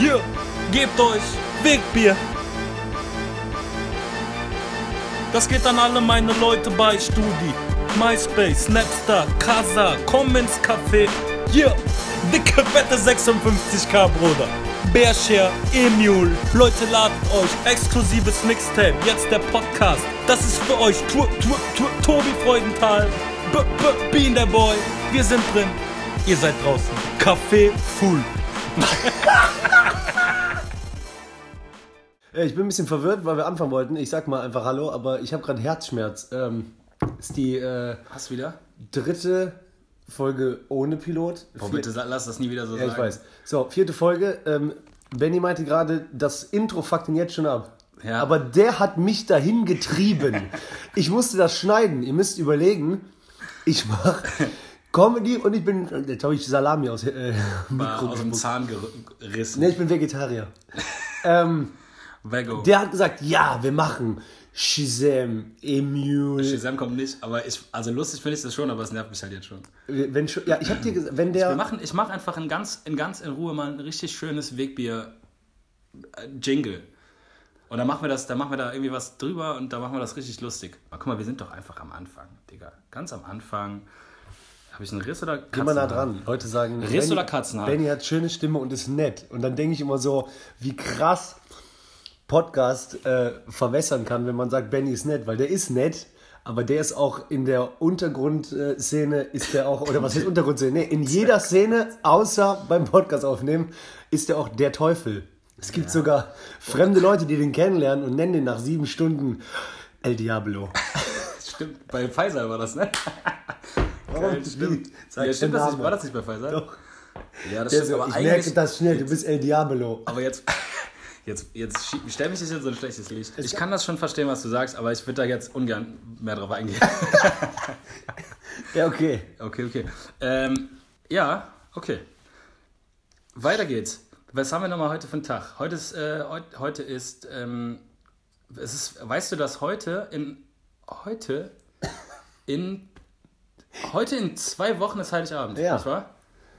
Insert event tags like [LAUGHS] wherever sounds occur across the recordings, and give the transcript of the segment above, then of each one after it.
Hier, gebt euch Wegbier. Das geht an alle meine Leute bei Studi, MySpace, Snapstar, Casa, komm ins Café. Hier, dicke, fette 56k, Bruder. Bearshare, Emule, Leute ladet euch, exklusives Mixtape, jetzt der Podcast. Das ist für euch, tu, tu, tu, Tobi Freudenthal, B, B, Bean der Boy. Wir sind drin, ihr seid draußen. Café full. Äh, Ich bin ein bisschen verwirrt, weil wir anfangen wollten. Ich sag mal einfach Hallo, aber ich habe gerade Herzschmerz. Ähm, ist die äh, Hast wieder? dritte Folge ohne Pilot. Boah, Vier- bitte lass das nie wieder so Ja, sagen. ich weiß. So, vierte Folge. Ähm, Benny meinte gerade, das Intro fuckt ihn jetzt schon ab. Ja. Aber der hat mich dahin getrieben. [LAUGHS] ich musste das schneiden. Ihr müsst überlegen, ich mache [LAUGHS] Comedy und ich bin. Jetzt habe ich Salami aus äh, Mikro aus dem. Zahn gerissen. Nee, ich bin Vegetarier. ähm, Vego. der hat gesagt, ja, wir machen Shazam, Emule. Shazam kommt nicht, aber ich, also lustig finde ich das schon, aber es nervt mich halt jetzt schon. Wenn schon, ja, ich habe dir gesagt, wenn der. Wir machen, ich mache einfach in ganz, in ganz in Ruhe mal ein richtig schönes Wegbier-Jingle. Und dann machen wir das, dann machen wir da irgendwie was drüber und dann machen wir das richtig lustig. Aber guck mal, wir sind doch einfach am Anfang, Digga. Ganz am Anfang. Habe ich einen Riss oder Geh mal nah Katzenhaar? dran. Leute sagen, Riss Benny- oder Katzenhaar? Benny hat schöne Stimme und ist nett. Und dann denke ich immer so, wie krass Podcast äh, verwässern kann, wenn man sagt, Benny ist nett, weil der ist nett, aber der ist auch in der Untergrundszene, ist der auch, oder was ist Untergrundszene? Nee, in jeder Szene, außer beim Podcast aufnehmen, ist der auch der Teufel. Es gibt sogar fremde Leute, die den kennenlernen und nennen den nach sieben Stunden El Diablo. [LAUGHS] Stimmt, bei Pfizer war das, ne? [LAUGHS] Geil, stimmt. Sag Ja, stimmt das nicht, war das nicht bei Pfizer? Doch. Ja, das stimmt, aber ich merke das schnell, du bist El Diablo. Aber jetzt, [LAUGHS] jetzt, jetzt stell mich nicht in so ein schlechtes Licht. Ich kann das schon verstehen, was du sagst, aber ich würde da jetzt ungern mehr drauf eingehen. [LAUGHS] Ja, okay. Okay, okay. Ähm, ja, okay. Weiter geht's. Was haben wir nochmal heute für einen Tag? Heute ist, äh, heut- heute ist, ähm, es ist, weißt du, dass heute in, heute in, heute in zwei Wochen ist Heiligabend, Ja. nicht wahr?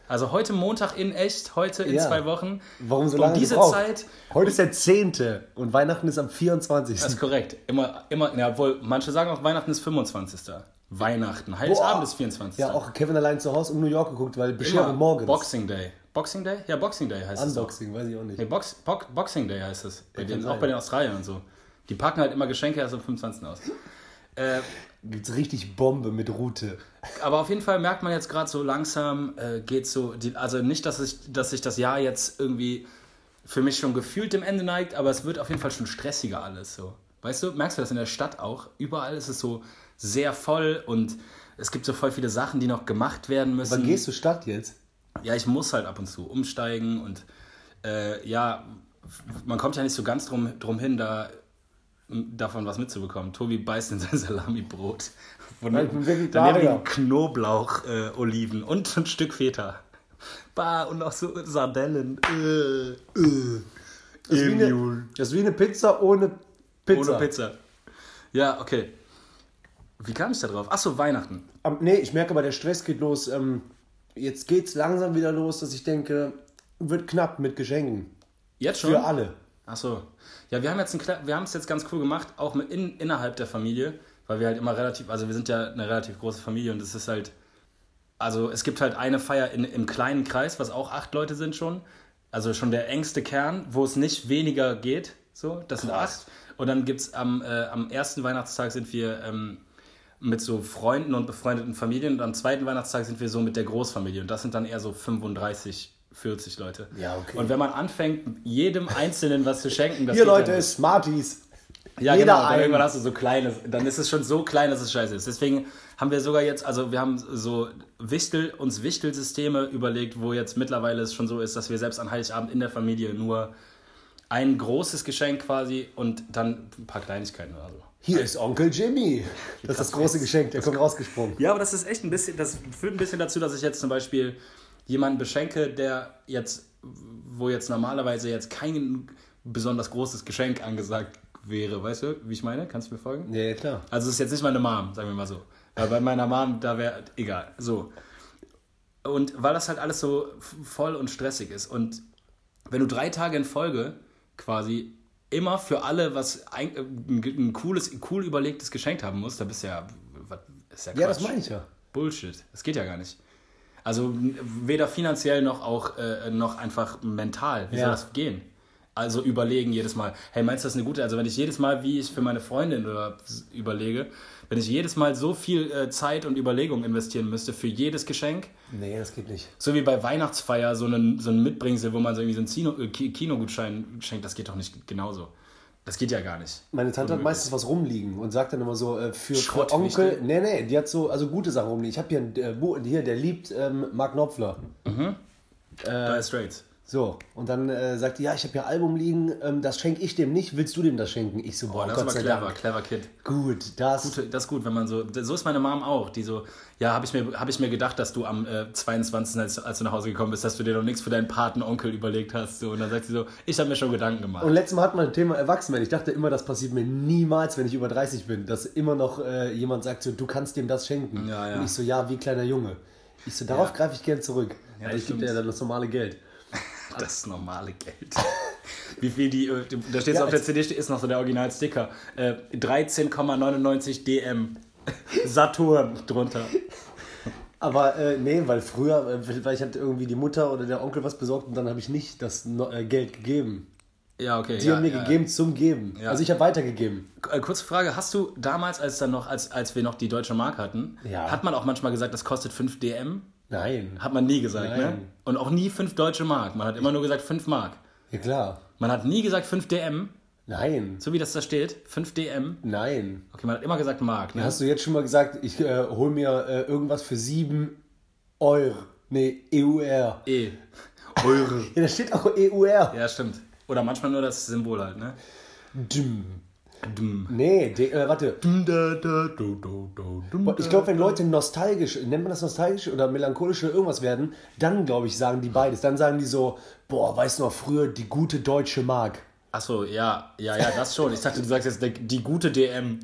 Also heute Montag in echt, heute in Ja. zwei Wochen. Warum so Um lange diese gebraucht? Zeit Heute ist der 10. und Weihnachten ist am 24. Das ist korrekt. Immer, immer, ja, obwohl manche sagen auch, Weihnachten ist 25. Weihnachten. Heiligabend ist 24. Ja, auch Kevin allein zu Hause um New York geguckt, weil Bescherung morgens. Boxing Day. Boxing Day? Ja, Boxing Day heißt es. Unboxing, weiß ich auch nicht. Nee, Box, Bo Boxing Day heißt es. Bei denen, sein. auch bei den Australiern und so. Die packen halt immer Geschenke erst am 25. aus. Äh, Gibt's richtig Bombe mit Route. aber auf jeden Fall merkt man jetzt gerade so langsam, äh, geht so, die, also nicht, dass, ich, dass sich das Jahr jetzt irgendwie für mich schon gefühlt dem Ende neigt, aber es wird auf jeden Fall schon stressiger alles so. Weißt du, merkst du das in der Stadt auch? Überall ist es so sehr voll und es gibt so voll viele Sachen, die noch gemacht werden müssen. Wann gehst du Stadt jetzt? Ja, ich muss halt ab und zu umsteigen und äh, ja, man kommt ja nicht so ganz drum, drum hin, da davon was mitzubekommen. Tobi beißt in sein [LAUGHS] Salamibrot. Von, Ja, daneben Knoblauch-Oliven äh, Oliven und ein Stück Feta. Bah, und auch so Sardellen. Äh, äh. Das ist, wie eine, das ist wie eine Pizza ohne Pizza. Ohne Pizza. Ja, okay. Wie kam ich da drauf? Achso, Weihnachten. Am- Nee, ich merke aber, der Stress geht los. Ähm, jetzt geht's langsam wieder los, dass ich denke, wird knapp mit Geschenken. Jetzt schon? Für alle. Ach so. Ja, wir haben jetzt ein, wir haben es jetzt ganz cool gemacht, auch mit in, innerhalb der Familie, weil wir halt immer relativ, also wir sind ja eine relativ große Familie und es ist halt, also es gibt halt eine Feier in, im kleinen Kreis, was auch acht Leute sind schon, also schon der engste Kern, wo es nicht weniger geht, so, das sind acht. Und dann gibt es am, äh, am ersten Weihnachtstag sind wir ähm, mit so Freunden und befreundeten Familien und am zweiten Weihnachtstag sind wir so mit der Großfamilie und das sind dann eher so 35, 40 Leute. Ja, okay. Und wenn man anfängt, jedem Einzelnen was zu schenken, das Hier, Leute, nicht. Smarties. Ja, Jeder genau. Dann irgendwann hast du so kleine, dann ist es schon so klein, dass es scheiße ist. Deswegen haben wir sogar jetzt, also wir haben so Wichtel, uns Wichtelsysteme überlegt, wo jetzt mittlerweile es schon so ist, dass wir selbst an Heiligabend in der Familie nur ein großes Geschenk quasi und dann ein paar Kleinigkeiten oder so. Hier ist Onkel Jimmy. Das ist das große Geschenk, der kommt rausgesprungen. Ja, aber das ist echt ein bisschen, das führt ein bisschen dazu, dass ich jetzt zum Beispiel jemanden beschenke, der jetzt, wo jetzt normalerweise jetzt kein besonders großes Geschenk angesagt wäre, weißt du, wie ich meine? Kannst du mir folgen? Ja, klar. Also es ist jetzt nicht meine Mom, sagen wir mal so. Weil bei meiner Mom, da wäre egal. So. Und weil das halt alles so voll und stressig ist. Und wenn du drei Tage in Folge quasi immer für alle was ein, äh, ein, cooles, cool überlegtes Geschenk haben musst, da bist du ja, was, ist ja Ja, das Quatsch. meine ich ja. Bullshit. Das geht ja gar nicht. Also weder finanziell noch auch äh, noch einfach mental. Wie Ja. soll das gehen? Also überlegen jedes Mal. Hey, meinst du das ist eine gute? Also wenn ich jedes Mal, wie ich für meine Freundin oder überlege, wenn ich jedes Mal so viel äh, Zeit und Überlegung investieren müsste für jedes Geschenk, Nee, das geht nicht. so wie bei Weihnachtsfeier so einen, so ein Mitbringsel, wo man so irgendwie so einen Kino, äh, Ki- Kinogutschein schenkt, das geht doch nicht genauso. Das geht ja gar nicht. Meine Tante hat meistens was rumliegen und sagt dann immer so, äh, für, für Schrott, Onkel, nee, nee, die hat so, also gute Sachen rumliegen. Ich habe hier einen äh, hier, der liebt ähm, Mark Knopfler. Dire Straits. So, und dann äh, sagt die, ja, ich habe hier Album liegen, ähm, das schenke ich dem nicht, willst du dem das schenken? Ich so, boah, Boah, das Gott ist aber clever, Dank. clever Kid. Gut, das. Gute- Das ist gut, wenn man so. So ist meine Mom auch, die so, ja, habe ich, mir, hab ich mir gedacht, dass du am äh, 22., als, als du nach Hause gekommen bist, dass du dir noch nichts für deinen Patenonkel überlegt hast. So. Und dann sagt sie so, ich habe mir schon Gedanken gemacht. Und letztes Mal hat man ein Thema Erwachsenwerden. Ich dachte immer, das passiert mir niemals, wenn ich über 30 bin, dass immer noch äh, jemand sagt, so, du kannst dem das schenken. Ja, ja. Und ich so, ja, wie kleiner Junge. Ich so, darauf greife ich gern zurück. Ja, ich gebe dir ja dann das normale Geld. [LAUGHS] Das normale Geld. Wie viel die, äh, da steht Ja, auf der es- CD, ist noch so der Original-Sticker. Äh, 13,99 DM. [LAUGHS] Saturn drunter. Aber äh, nee, weil früher, äh, weil ich hatte irgendwie die Mutter oder der Onkel was besorgt und dann habe ich nicht das äh, Geld gegeben. Ja, okay. Die ja, haben mir ja. gegeben zum Geben. Ja. Also ich habe weitergegeben. Äh, Kurze Frage, hast du damals, als dann noch, als, als wir noch die deutsche Mark hatten, Ja. hat man auch manchmal gesagt, das kostet 5 DM? Nein. Hat man nie gesagt, ne? Nein. Und auch nie 5 deutsche Mark. Man hat immer nur gesagt 5 Mark. Ja klar. Man hat nie gesagt 5 DM, Nein. so wie das da steht. 5 DM. Nein. Okay, man hat immer gesagt Mark. Ne? Hast du jetzt schon mal gesagt, ich äh, hol mir äh, irgendwas für 7 Euro? Nee, EUR. E. [LAUGHS] Eure. [LAUGHS] Ja, da steht auch EUR. Ja, stimmt. Oder manchmal nur das Symbol halt, ne? Düm. Dumm. Nee, de, äh, warte. Ich glaube, wenn Leute nostalgisch, nennt man das nostalgisch oder melancholisch oder irgendwas werden, dann glaube ich, sagen die beides. Dann sagen die so, boah, weißt du noch früher, die gute deutsche Mark. Achso, ja, ja, ja, das schon. Ich dachte, du sagst jetzt die, gute DM.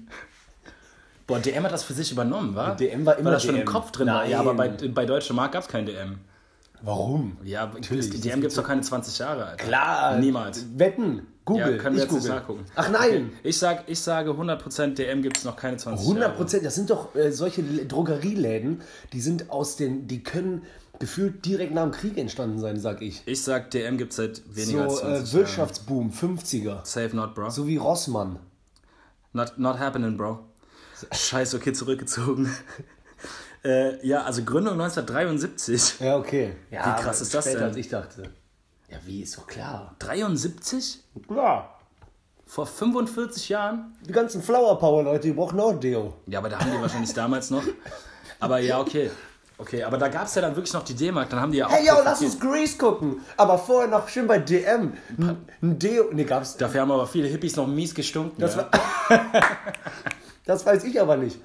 Boah, DM hat das für sich übernommen, wa? DM war immer Weil das schon im. Kopf drin war. Ja, Nein. aber bei, bei Deutsche Mark gab es kein DM. Warum? Ja, Natürlich, das DM gibt es doch keine 20 Jahre, Alter. Klar. Niemals. Wetten. Google. Ja, können wir ich jetzt nicht google. nachgucken. Ach nein. Ich, sag, ich sage 100% DM gibt es noch keine 20 100 Jahre. Prozent, das sind doch äh, solche Drogerieläden, die sind aus den, die können gefühlt direkt nach dem Krieg entstanden sein, sag ich. Ich sag, DM gibt es seit weniger als So 20 äh, Jahren. Wirtschaftsboom, 50er. Safe not, bro. So wie Rossmann. Not, not happening, bro. Scheiße, okay, zurückgezogen. Äh, ja, also Gründung 1973. Ja, okay. Ja, Wie krass ist das später, denn? als ich dachte. Ja, wie, ist doch klar. 73? Klar. Vor 45 Jahren? Die ganzen Flower Power Leute, die brauchen auch Deo. Ja, aber da haben die wahrscheinlich damals noch. Aber ja, okay. Okay, aber da gab es ja dann wirklich noch die D-Mark, dann haben die ja auch. Hey, yo, lass uns Grease gucken. Aber vorher noch schön bei DM. Ein, ein Deo. Nee, gab's. Dafür haben aber viele Hippies noch mies gestunken. Das, ja. war, [LAUGHS] das weiß ich aber nicht.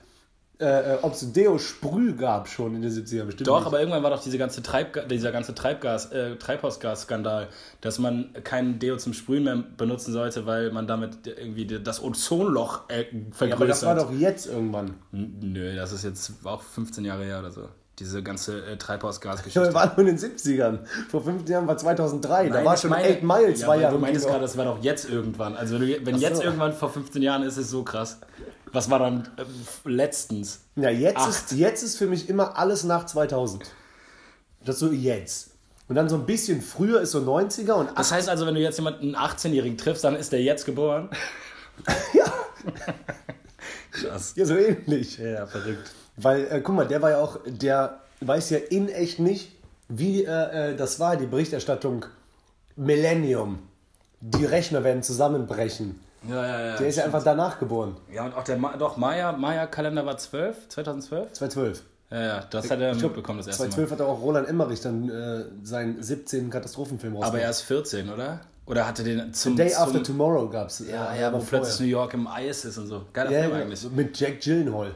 Äh, äh, Ob es Deo-Sprüh gab schon in den 70ern bestimmt. Doch, nicht. aber irgendwann war doch diese ganze Treibga dieser ganze Treibgas, äh, Treibhausgasskandal, dass man kein Deo zum Sprühen mehr benutzen sollte, weil man damit irgendwie das Ozonloch äh, vergrößert. Ja, aber das war doch jetzt irgendwann. Nö, das ist jetzt auch 15 Jahre her oder so. Diese ganze äh, [LAUGHS] Ja, Treibhausgasgeschichte. wir waren nur in den 70ern. Vor 15 Jahren war 2003. da Nein, ich schon meine- 8 Mile ja, zwei weil Jahre Du meintest gerade, das war doch jetzt irgendwann. Also wenn, du, wenn Ach so. jetzt irgendwann vor 15 Jahren ist, ist es so krass. Was war dann äh, letztens? Ja, jetzt Acht. ist, jetzt ist für mich immer alles nach 2000. Das so jetzt. Und dann so ein bisschen früher ist so 90er und Das heißt also, wenn du jetzt jemanden, einen 18-Jährigen triffst, dann ist der jetzt geboren? [LAUGHS] Ja. Krass. ja, so ähnlich. Ja, verrückt. Weil, äh, guck mal, der war ja auch, der weiß ja in echt nicht, wie äh, äh, das war, die Berichterstattung Millennium. Die Rechner werden zusammenbrechen. Ja, ja, ja. Der ist ja einfach danach geboren. Ja, und auch der Ma doch, Maya, Maya-Kalender war 12, 2012? 2012. Ja, ja, das hat er mitbekommen, das erste 2012 Mal. hat auch Roland Emmerich dann äh, seinen 17. Katastrophenfilm Aber rausgebracht. er ist 14, oder? Oder hatte den zum. Day zum, After Tomorrow gab es. Ja, ja, wo plötzlich New York im Eis ist und so. Geiler ja, Film ja, eigentlich. mit Jack Gyllenhaal.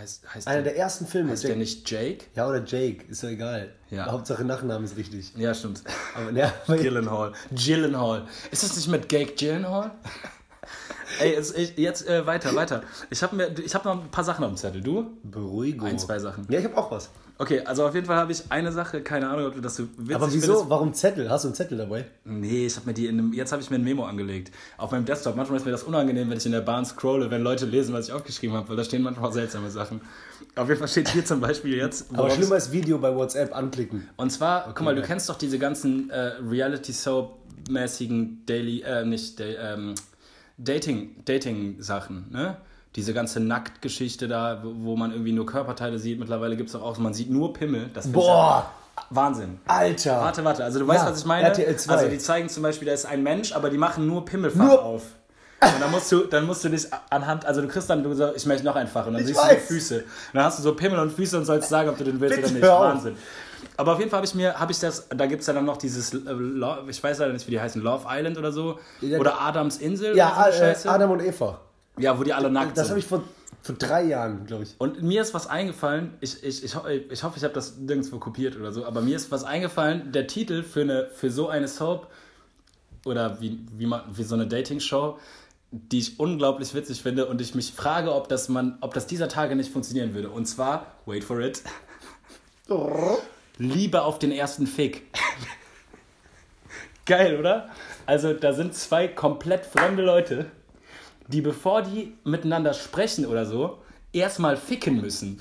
Heißt, heißt, Einer der, der ersten Filme. heißt der nicht Jake? ja, oder Jake, ist ja egal. Ja. Hauptsache Nachname ist richtig. Ja, stimmt. Aber, ja, Gyllenhaal. Gyllenhaal. Ist das nicht mit Jake Gyllenhaal? [LAUGHS] Ey, ich, jetzt äh, weiter, weiter. Ich habe hab noch ein paar Sachen auf dem Zettel. Du? Beruhigung. Ein, zwei Sachen. Ja, ich habe auch was. Okay, also auf jeden Fall habe ich eine Sache, keine Ahnung, ob du das so witzig Aber wieso? findest. Warum Zettel? Hast du einen Zettel dabei? Nee, ich habe mir die in einem, jetzt habe ich mir ein Memo angelegt. Auf meinem Desktop. Manchmal ist mir das unangenehm, wenn ich in der Bahn scrolle, wenn Leute lesen, was ich aufgeschrieben habe, weil da stehen manchmal auch seltsame Sachen. Auf jeden Fall steht hier zum Beispiel jetzt. Aber schlimmer ist Video bei WhatsApp anklicken. Und zwar, guck mal, du ja. kennst doch diese ganzen äh, Reality-Soap-mäßigen Daily, äh, nicht, ähm, Dating, Dating-Sachen, ne? Diese ganze Nacktgeschichte da, wo man irgendwie nur Körperteile sieht. Mittlerweile gibt es auch, man sieht nur Pimmel. Das Boah! ja Wahnsinn. Alter! Warte, warte, also du weißt, Ja, was ich meine? RTL 2. Also die zeigen zum Beispiel, da ist ein Mensch, aber die machen nur Pimmelfach Nur- auf. Und dann musst du, dann musst du dich anhand, also du kriegst dann, du sagst, ich möchte noch ein Fach und dann Ich siehst du die weiß. Füße. Und dann hast du so Pimmel und Füße und sollst sagen, ob du den willst Bitte oder nicht. Wahnsinn. Aber auf jeden Fall habe ich mir, habe ich das, da gibt es ja dann noch dieses, äh, ich weiß leider nicht, wie die heißen, Love Island oder so. Oder Adams Insel Ja, so äh. Adam und Eva. Ja, wo die alle nackt Das sind. habe ich vor, vor drei Jahren, glaube ich. Und mir ist was eingefallen, ich, ich, ich, ich hoffe, ich habe das nirgendwo kopiert oder so, aber mir ist was eingefallen, der Titel für, eine, für so eine Soap oder wie, wie, man, wie so eine Dating-Show, die ich unglaublich witzig finde und ich mich frage, ob das, man, ob das dieser Tage nicht funktionieren würde. Und zwar, wait for it, [LAUGHS] Liebe auf den ersten Fick. [LAUGHS] Geil, oder? Also da sind zwei komplett fremde Leute, die bevor die miteinander sprechen oder so, erstmal ficken müssen.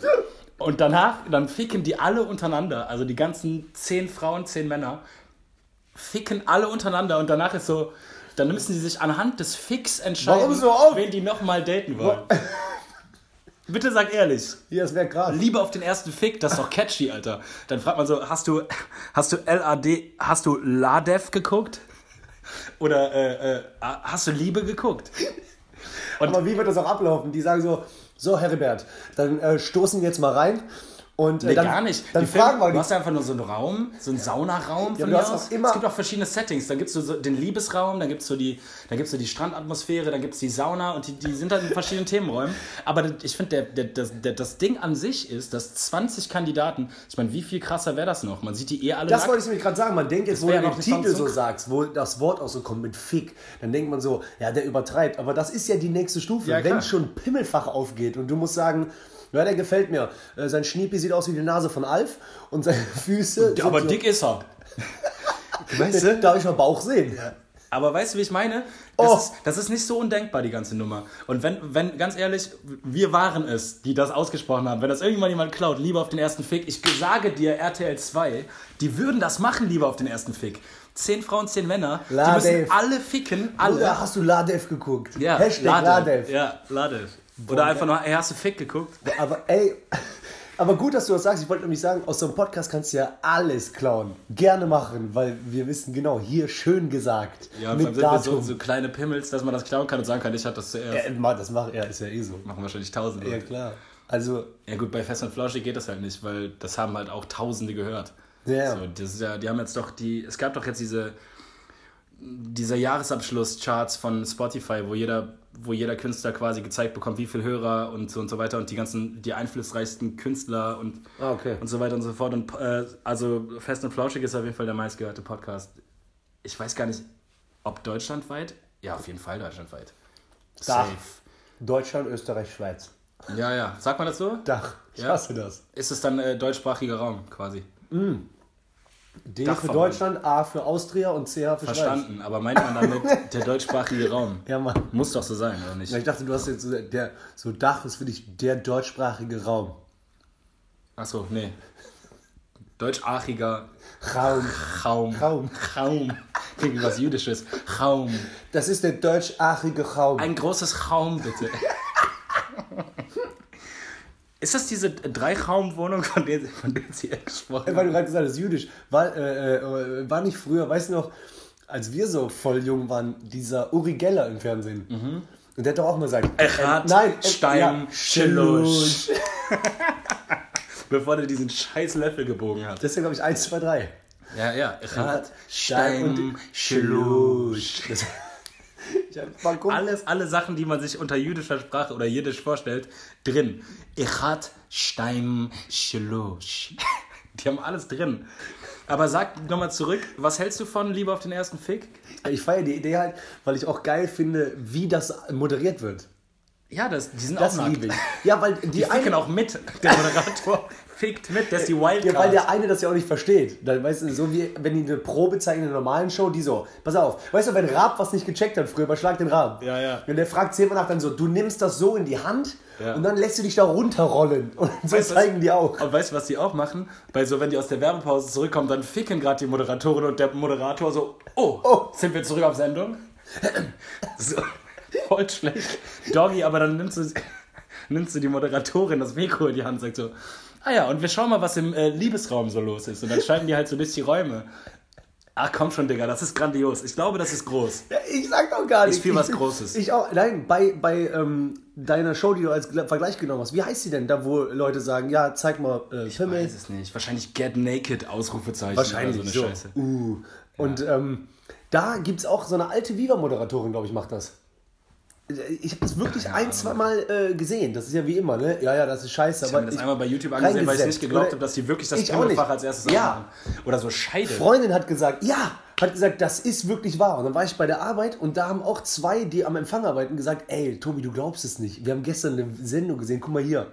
Und danach, dann ficken die alle untereinander, also die ganzen zehn Frauen, zehn Männer, ficken alle untereinander und danach ist so, dann müssen sie sich anhand des Ficks entscheiden, Warum so oft? wen die nochmal daten wollen. [LAUGHS] Bitte sag ehrlich. Ja, das wäre krass. Liebe auf den ersten Fick, das ist doch catchy, Alter. Dann fragt man so, hast du, hast du LAD, hast du Ladev geguckt? Oder äh, äh, hast du Liebe geguckt? Aber wie wird das auch ablaufen? Die sagen so, so Heribert, dann äh, stoßen wir jetzt mal rein und äh, Nee, dann, gar nicht. Dann Die fragen Filme- wir Du hast ja einfach nur so einen Raum, so einen Saunaraum Ja, von du mir hast aus. Es gibt auch verschiedene Settings. Dann gibt es so den Liebesraum, dann gibt es so die, dann gibt's so die Strandatmosphäre, dann gibt es die Sauna und die, die sind dann in verschiedenen [LAUGHS] Themenräumen. Aber ich finde, der, der, das, der, das Ding an sich ist, dass 20 Kandidaten, ich meine, wie viel krasser wäre das noch? Man sieht die eh alle Das nackt. wollte ich nämlich gerade sagen. Man denkt jetzt, wo du den Titel so sagst, wo das Wort auch so kommt mit Fick, dann denkt man so, ja, der übertreibt. Aber das ist ja die nächste Stufe. Ja. Wenn schon Pimmelfach aufgeht und du musst sagen, ja, der gefällt mir. Äh, Sein Schniepi sieht aus wie die Nase von Alf und seine [LAUGHS] Füße. sind Aber so, dick ist er. [LAUGHS] Weißt du? Darf ich mal Bauch sehen? Aber weißt du, wie ich meine? Das, Oh. ist, das ist nicht so undenkbar, die ganze Nummer. Und wenn, wenn, ganz ehrlich, wir waren es, die das ausgesprochen haben. Wenn das irgendwann jemand klaut, lieber auf den ersten Fick. Ich sage dir, RTL 2, die würden das machen, lieber auf den ersten Fick. Zehn Frauen, zehn Männer, La die müssen Dave. alle ficken, alle. Oder hast du Ladev geguckt? ja, Hashtag Ladev. Ja, Ladev. Oder einfach nur, hey, hast du Fick geguckt? Aber ey, [LAUGHS] aber gut, dass du das sagst. Ich wollte nämlich sagen, aus so einem Podcast kannst du ja alles klauen. Gerne machen, weil wir wissen genau, hier schön gesagt. Ja, mit sind Datum. so, so kleine Pimmels, dass man das klauen kann und sagen kann, ich hatte das zuerst. Ja, das macht er, ist ja eh so. Machen wahrscheinlich Tausende. Ja, klar. Also, Ja gut, bei Fest und Flauschig geht das halt nicht, weil das haben halt auch Tausende gehört. Ja. So, das ist ja, die haben jetzt doch die, es gab doch jetzt diese, diese Jahresabschluss-Charts von Spotify, wo jeder, wo jeder Künstler quasi gezeigt bekommt, wie viel Hörer und so und so weiter und die ganzen, die einflussreichsten Künstler und, Ah, okay. und so weiter und so fort. Und äh, also Fest und Flauschig ist auf jeden Fall der meistgehörte Podcast. Ich weiß gar nicht, ob deutschlandweit? Ja, auf jeden Fall deutschlandweit. Dach. Deutschland, Österreich, Schweiz. Ja, ja. Sagt man das so? Dach. Ich Ja. hasse das. Ist es dann äh, deutschsprachiger Raum quasi? D für. Deutschland, A für Austria und C für Schweiz. Verstanden, aber meint man damit [LAUGHS] der deutschsprachige Raum? Ja, Mann. Muss doch so sein, oder nicht? Ja, ich dachte, du hast jetzt so, der, so Dach ist für dich der deutschsprachige Raum. Achso, nee. Deutschachiger Raum. Raum. Raum. Raum. Klingt was Jüdisches. Raum. Das ist der deutschsprachige Raum. Ein großes Raum, bitte. [LAUGHS] Ist das diese Dreiraumwohnung, von der, von der Sie gesprochen Weil haben? du gerade gesagt hast, jüdisch. War, äh, äh, war nicht früher, weißt du noch, als wir so voll jung waren, dieser Uri Geller im Fernsehen. Und der hat doch auch mal gesagt. Eckhard nein, äh, Stein ja, Schelusch. [LAUGHS] Bevor der diesen scheiß Löffel gebogen hat. Das ist ja, glaube ich, 1, 2, 3. Ja, ja. Eckhard Stein Stein Alles, alle Sachen, die man sich unter jüdischer Sprache oder jiddisch vorstellt, drin. Echat Stein Schelusch. [LAUGHS] Die haben alles drin. Aber sag nochmal zurück, was hältst du von Liebe auf den ersten Fick? Ich feiere die Idee halt, weil ich auch geil finde, wie das moderiert wird. Ja, das, die sind Das auch nackt. liebe ich. Ja, weil die, Die ficken eine, auch mit. Der Moderator fickt mit, das ist die Wildcard. ja, weil der eine das ja auch nicht versteht. Dann weißt du, so wie wenn die eine Probe zeigen in einer normalen Show, die so, pass auf, weißt du, wenn Raab was nicht gecheckt hat früher, überschlag den Raab. Ja, ja. Und der fragt zehnmal nach dann so, du nimmst das so in die Hand Ja. und dann lässt du dich da runterrollen. [LAUGHS] Und so Weißt zeigen was- die auch. Und weißt du, was die auch machen? Weil so, wenn die aus der Werbepause zurückkommen, dann ficken gerade die Moderatorin und der Moderator so, oh, Oh. sind wir zurück auf Sendung? [LAUGHS] so, voll schlecht. Doggy, aber dann nimmst du, nimmst du die Moderatorin das Mikro in die Hand und sagst so, ah ja, und wir schauen mal, was im äh, Liebesraum so los ist. Und dann schalten die halt so durch die Räume. Ach komm schon, Digga, das ist grandios. Ich glaube, das ist groß. Ja, ich sag doch gar nicht. Ist viel was ich, Großes. Ich auch. Nein, bei, bei ähm, deiner Show, die du als Vergleich genommen hast, wie heißt sie denn? Da, wo Leute sagen, ja, zeig mal äh, Ich weiß es nicht. Wahrscheinlich Get Naked, Ausrufezeichen. Wahrscheinlich oder so. so eine Scheiße. Uh. Und ähm, da gibt es auch so eine alte Viva-Moderatorin, glaube ich, macht das. Ich habe das wirklich ein, zwei Mal äh, gesehen. Das ist ja wie immer, ne? Ja, ja, das ist scheiße. Ich habe das einmal bei YouTube angesehen, weil ich nicht geglaubt habe, dass die wirklich das Pimmelfach als erstes Ja. aufmachen. Oder so Scheide. Freundin hat gesagt, ja, hat gesagt, das ist wirklich wahr. Und dann war ich bei der Arbeit und da haben auch zwei, die am Empfang arbeiten, gesagt, ey, Tobi, du glaubst es nicht. Wir haben gestern eine Sendung gesehen, guck mal hier,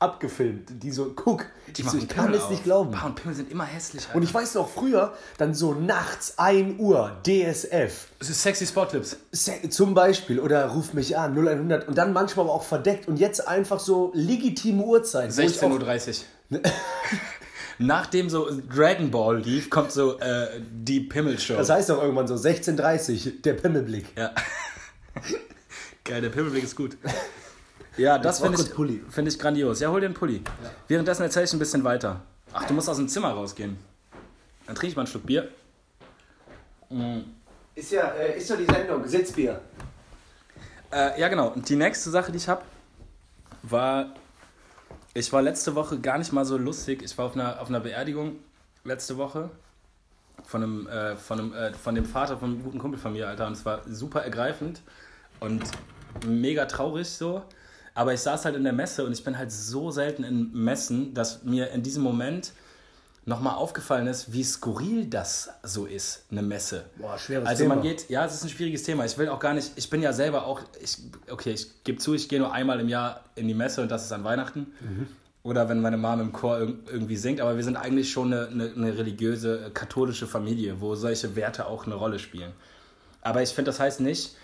abgefilmt. Die so, guck, ich, so, ich kann es nicht glauben. Bah, und Pimmel sind immer hässlich. Alter. Und ich weiß noch früher, dann so nachts 1 Uhr, DSF, es ist sexy Spotlips. Se- zum Beispiel, oder ruf mich an, 0100 und dann manchmal aber auch verdeckt und jetzt einfach so legitime Uhrzeit. wo ich auch- 16.30 Uhr. [LAUGHS] Nachdem so Dragon Ball lief, kommt so äh, die Pimmel-Show. Das heißt doch irgendwann so 16.30 der Pimmelblick. ja. [LAUGHS] Geil, der Pimmelblick ist gut. Ja, das finde ich, find ich grandios. Ja, hol dir einen Pulli. Währenddessen erzähle ich ein bisschen weiter. Ach, du musst aus dem Zimmer rausgehen. Dann trinke ich mal ein Stück Bier. Ist ja, äh, ist ja die Sendung, Sitzbier. Äh, ja, genau. Und die nächste Sache, die ich habe, war, ich war letzte Woche gar nicht mal so lustig. Ich war auf einer, auf einer Beerdigung letzte Woche von, einem, äh, von, einem, äh, von dem Vater von einem guten Kumpel von mir, Alter. Und es war super ergreifend und mega traurig so. Aber ich saß halt in der Messe und ich bin halt so selten in Messen, dass mir in diesem Moment nochmal aufgefallen ist, wie skurril das so ist, eine Messe. Boah, schweres also man Thema. geht, ja, es ist ein schwieriges Thema. Ich will auch gar nicht, ich bin ja selber auch, ich, okay, ich gebe zu, ich gehe nur einmal im Jahr in die Messe und das ist an Weihnachten. Oder wenn meine Mom im Chor irg- irgendwie singt, aber wir sind eigentlich schon eine, eine, eine religiöse, katholische Familie, wo solche Werte auch eine Rolle spielen. Aber ich finde, das heißt nicht,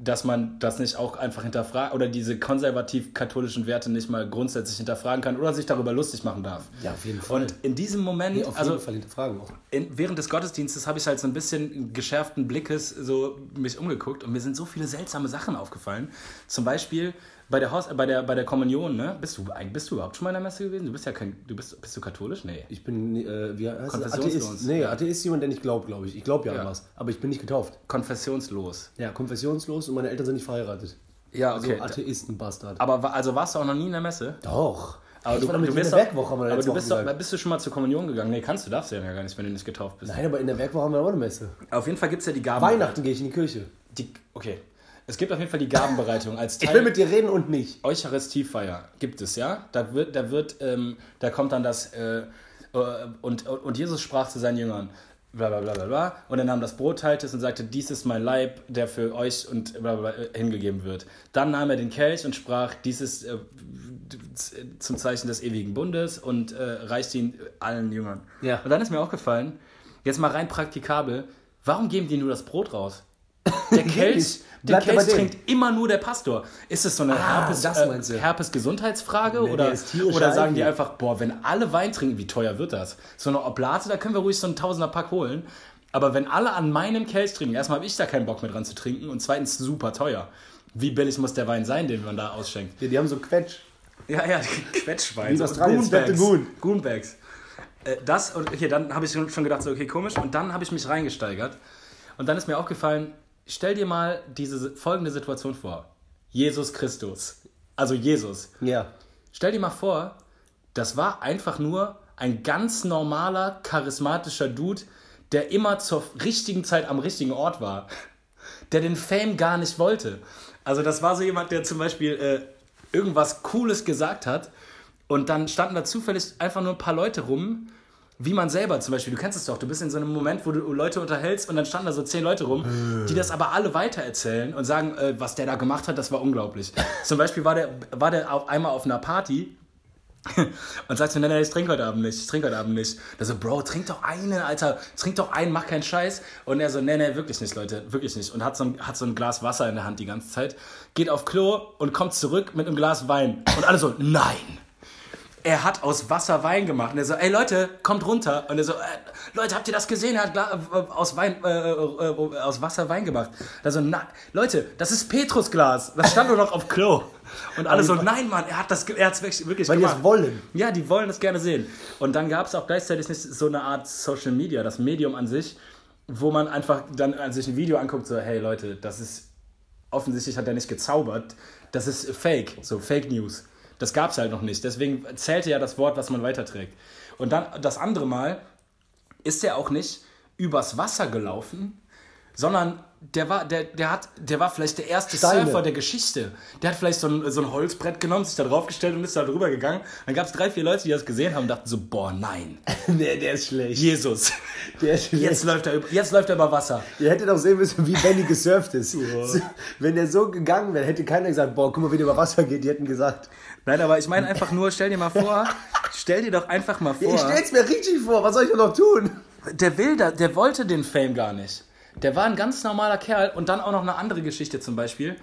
dass man das nicht auch einfach hinterfragt oder diese konservativ-katholischen Werte nicht mal grundsätzlich hinterfragen kann oder sich darüber lustig machen darf. Ja, auf jeden Fall. Und in diesem Moment, Nee, auf also jeden Fall hinterfragen auch. in, während des Gottesdienstes habe ich halt so ein bisschen geschärften Blickes so mich umgeguckt und mir sind so viele seltsame Sachen aufgefallen. Zum Beispiel bei der, Haus, äh, bei der, bei der Kommunion, ne? Bist du, bist du überhaupt schon mal in der Messe gewesen? Du bist ja kein, du bist, bist du katholisch? Nee. Ich bin, äh, wie heißt das? Konfessionslos. Atheist. Nee. Atheist ist jemand, der nicht glaubt, glaube ich. Ich glaube ja, Ja. an was. Aber ich bin nicht getauft. Konfessionslos. Ja, konfessionslos und meine Eltern sind nicht verheiratet. Ja, Also okay. Atheistenbastard. aber also warst du auch noch nie in der Messe? Doch. Aber ich du, du bist Werkwoche, haben wir aber du bist, doch, bist du schon mal zur Kommunion gegangen? Nee, kannst du, darfst du ja gar nicht, wenn du nicht getauft bist. Nein, aber in der Werkwoche haben wir auch eine Messe. Auf jeden Fall gibt es ja die Gaben. Weihnachten gehe ich in die Kirche. Die, okay. Es gibt auf jeden Fall die Gabenbereitung als Teil. Ich will mit dir reden und nicht. Eucharistiefeier gibt es, ja. Da wird, da wird, ähm, da kommt dann das, äh, äh, und, und Jesus sprach zu seinen Jüngern, bla bla bla bla bla, und er nahm das Brot, teilte es und sagte, dies ist mein Leib, der für euch und bla bla, bla hingegeben wird. Dann nahm er den Kelch und sprach, dies ist äh, zum Zeichen des ewigen Bundes und äh, reichte ihn allen Jüngern. Ja. Und dann ist mir aufgefallen, jetzt mal rein praktikabel, warum geben die nur das Brot raus? [LAUGHS] Der Kelch, aber Kelch trinkt immer nur der Pastor. Ist es so eine Ah, Herpes, das äh, meinst du. Herpes-Gesundheitsfrage? Nee, oder der oder sagen die einfach, boah, wenn alle Wein trinken, wie teuer wird das? So eine Oblate, da können wir ruhig so einen Tausender-Pack holen. Aber wenn alle an meinem Kelch trinken, erstmal habe ich da keinen Bock mehr dran zu trinken und zweitens super teuer. Wie billig muss der Wein sein, den man da ausschenkt? Ja, die haben so Quetsch. Ja, ja, [LAUGHS] Quetschwein. Wie the Goonbags. Goon. Goonbags. Äh, das, und okay, dann habe ich schon schon gedacht, so, okay, komisch. Und dann habe ich mich reingesteigert. Und dann ist mir aufgefallen, stell dir mal diese folgende Situation vor. Jesus Christus. Also Jesus. Ja. Stell dir mal vor, das war einfach nur ein ganz normaler, charismatischer Dude, der immer zur richtigen Zeit am richtigen Ort war. Der den Fame gar nicht wollte. Also das war so jemand, der zum Beispiel äh, irgendwas Cooles gesagt hat und dann standen da zufällig einfach nur ein paar Leute rum wie man selber zum Beispiel, du kennst es doch, du bist in so einem Moment, wo du Leute unterhältst und dann standen da so zehn Leute rum, die das aber alle weitererzählen und sagen, äh, was der da gemacht hat, das war unglaublich. [LAUGHS] zum Beispiel war der, war der auf einmal auf einer Party [LAUGHS] und sagt so, nein, nein, ich trinke heute Abend nicht, ich trinke heute Abend nicht. Da so, Bro, trink doch einen, Alter, trink doch einen, mach keinen Scheiß. Und er so, nee, nee, wirklich nicht, Leute, wirklich nicht. Und hat so, ein, hat so ein Glas Wasser in der Hand die ganze Zeit, geht auf Klo und kommt zurück mit einem Glas Wein. Und alle so, nein. Er hat aus Wasser Wein gemacht. Und er so, ey Leute, kommt runter. Und er so, äh, Leute, habt ihr das gesehen? Er hat äh, aus, Wein, äh, äh, aus Wasser Wein gemacht. Also, na, Leute, das ist Petrusglas. Das stand nur noch auf Klo. Und alle so, nein, Mann, er hat das er hat's wirklich, wirklich Weil die gemacht. das wollen. Ja, die wollen das gerne sehen. Und dann gab es auch gleichzeitig nicht so eine Art Social Media, das Medium an sich, wo man einfach dann äh, sich ein Video anguckt, so, hey Leute, das ist, offensichtlich hat er nicht gezaubert, das ist Fake, so Fake News. Das gab es halt noch nicht. Deswegen zählte ja das Wort, was man weiterträgt. Und dann das andere Mal ist er auch nicht übers Wasser gelaufen, sondern der war, der, der hat, der war vielleicht der erste Steine. Surfer der Geschichte. Der hat vielleicht so ein, so ein Holzbrett genommen, sich da draufgestellt und ist da drüber gegangen. Dann gab es drei, vier Leute, die das gesehen haben und dachten so, boah, nein, [LAUGHS] nee, der ist schlecht. Jesus, [LAUGHS] Der ist schlecht. jetzt läuft er, über- jetzt läuft er über Wasser. Ihr hättet auch sehen müssen, wie Benny gesurft ist. [LAUGHS] So, Wenn der so gegangen wäre, hätte keiner gesagt, boah, guck mal, wie der über Wasser geht. Die hätten gesagt, Nein, aber ich meine einfach nur, stell dir mal vor, stell dir doch einfach mal [LAUGHS] vor. ich stell's mir richtig vor, was soll ich denn noch tun? der will da, der wollte den Fame gar nicht. Der war ein ganz normaler Kerl und dann auch noch eine andere Geschichte zum Beispiel.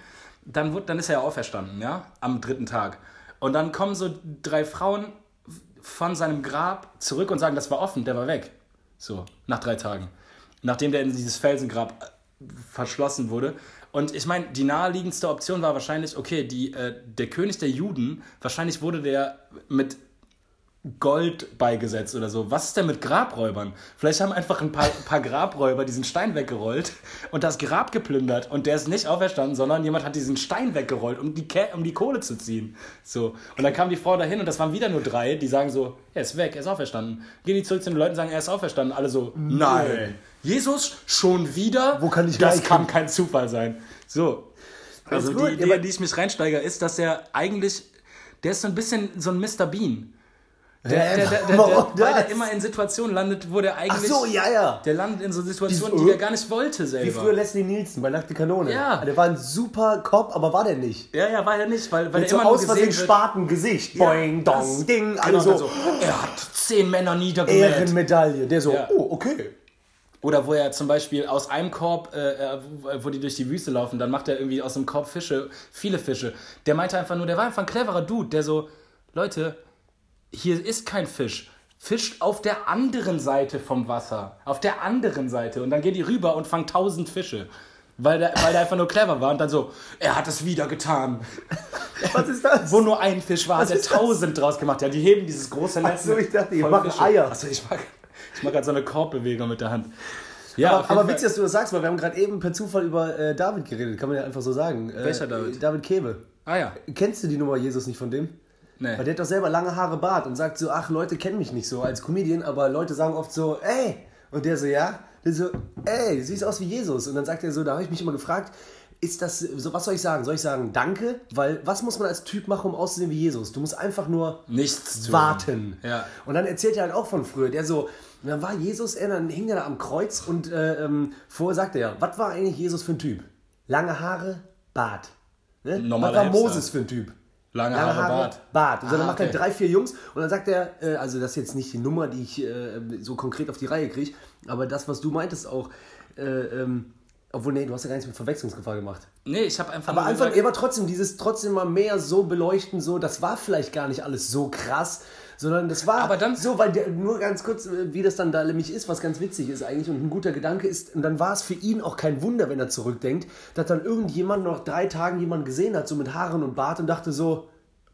Dann, wurde, dann ist er ja auferstanden, ja, am dritten Tag. Und dann kommen so drei Frauen von seinem Grab zurück und sagen, das war offen, der war weg. So, nach drei Tagen. Nachdem der in dieses Felsengrab äh, verschlossen wurde. Und ich meine, die naheliegendste Option war wahrscheinlich, okay, die, äh, der König der Juden, wahrscheinlich wurde der mit Gold beigesetzt oder so. Was ist denn mit Grabräubern? Vielleicht haben einfach ein paar, paar Grabräuber diesen Stein weggerollt und das Grab geplündert und der ist nicht auferstanden, sondern jemand hat diesen Stein weggerollt, um die, um die Kohle zu ziehen. So. Und dann kam die Frau dahin und das waren wieder nur drei, die sagen so, er ist weg, er ist auferstanden. Gehen die zurück zu den Leuten und sagen, er ist auferstanden. Alle so, nein. Jesus schon wieder? Wo kann ich Das kann kein Zufall sein. So. Also die Idee, in die ich mich reinsteige, ist, dass er eigentlich, der ist so ein bisschen so ein Mr. Bean. Der, der, der, weil das? immer in Situationen landet, wo der Ach eigentlich. so, ja, ja. Der landet in so Situationen, Dies- die der gar nicht wollte Wie selber. früher Leslie Nielsen bei Nackte Kanone. Ja. Der war ein super Cop, aber war der nicht. ja, ja, war er nicht, weil, weil Mit er so immer nur aus Versehen gesehen wird. Spaten-Gesicht. Boing, dong, das- ding. Genau, so, Er hat zehn Männer niedergemäht. Ehrenmedaille. Der so, Ja. oh, okay. Oder wo er zum Beispiel aus einem Korb, äh, äh, wo die durch die Wüste laufen, dann macht er irgendwie aus einem Korb Fische, viele Fische. Der meinte einfach nur, der war einfach ein cleverer Dude, der so, Leute, hier ist kein Fisch. Fischt auf der anderen Seite vom Wasser. Auf der anderen Seite. Und dann gehen die rüber und fangen tausend Fische. Weil der, weil der einfach nur clever war und dann so, er hat es wieder getan. [LAUGHS] Was ist das? Wo nur ein Fisch war, hat er ist das? tausend draus gemacht. Ja, die heben dieses große Netz. Ach so, mit ich dachte, machen Fische. Eier. Achso, ich mag, ich mag gerade so eine Korbbewegung mit der Hand. Ja, aber aber witzig, dass du das sagst, weil wir haben gerade eben per Zufall über äh, David geredet. Kann man ja einfach so sagen. Äh, Welcher David? David Kebe. Ah ja. Kennst du die Nummer Jesus nicht von dem? Nee. Weil der hat doch selber lange Haare Bart und sagt so, ach, Leute kennen mich nicht so als Comedian, aber Leute sagen oft so, ey. Und der so, ja. Der so, ey, du siehst aus wie Jesus. Und dann sagt er so, da habe ich mich immer gefragt, ist das, so, was soll ich sagen? Soll ich sagen, danke? Weil, was muss man als Typ machen, um auszusehen wie Jesus? Du musst einfach nur Nichts warten. Ja. Und dann erzählt er halt auch von früher, der so, dann war Jesus, er, dann hing er da am Kreuz und äh, ähm, vorher sagte er, was war eigentlich Jesus für ein Typ? Lange Haare, Bart. Ne? Was war. Moses für ein Typ? Lange Haare, Bart. Bart. Und dann Ah, macht er okay. drei, vier Jungs und dann sagt er, äh, also das ist jetzt nicht die Nummer, die ich äh, so konkret auf die Reihe kriege, aber das, was du meintest auch, äh, ähm, obwohl, nee, du hast ja gar nichts mit Verwechslungsgefahr gemacht. Nee, ich habe einfach Aber nur einfach, er war trotzdem dieses trotzdem mal mehr so beleuchten, so, das war vielleicht gar nicht alles so krass, sondern das war Aber dann- so, weil der, nur ganz kurz, äh, wie das dann da nämlich ist, was ganz witzig ist eigentlich und ein guter Gedanke ist, und dann war es für ihn auch kein Wunder, wenn er zurückdenkt, dass dann irgendjemand nach drei Tagen jemanden gesehen hat, so mit Haaren und Bart und dachte so,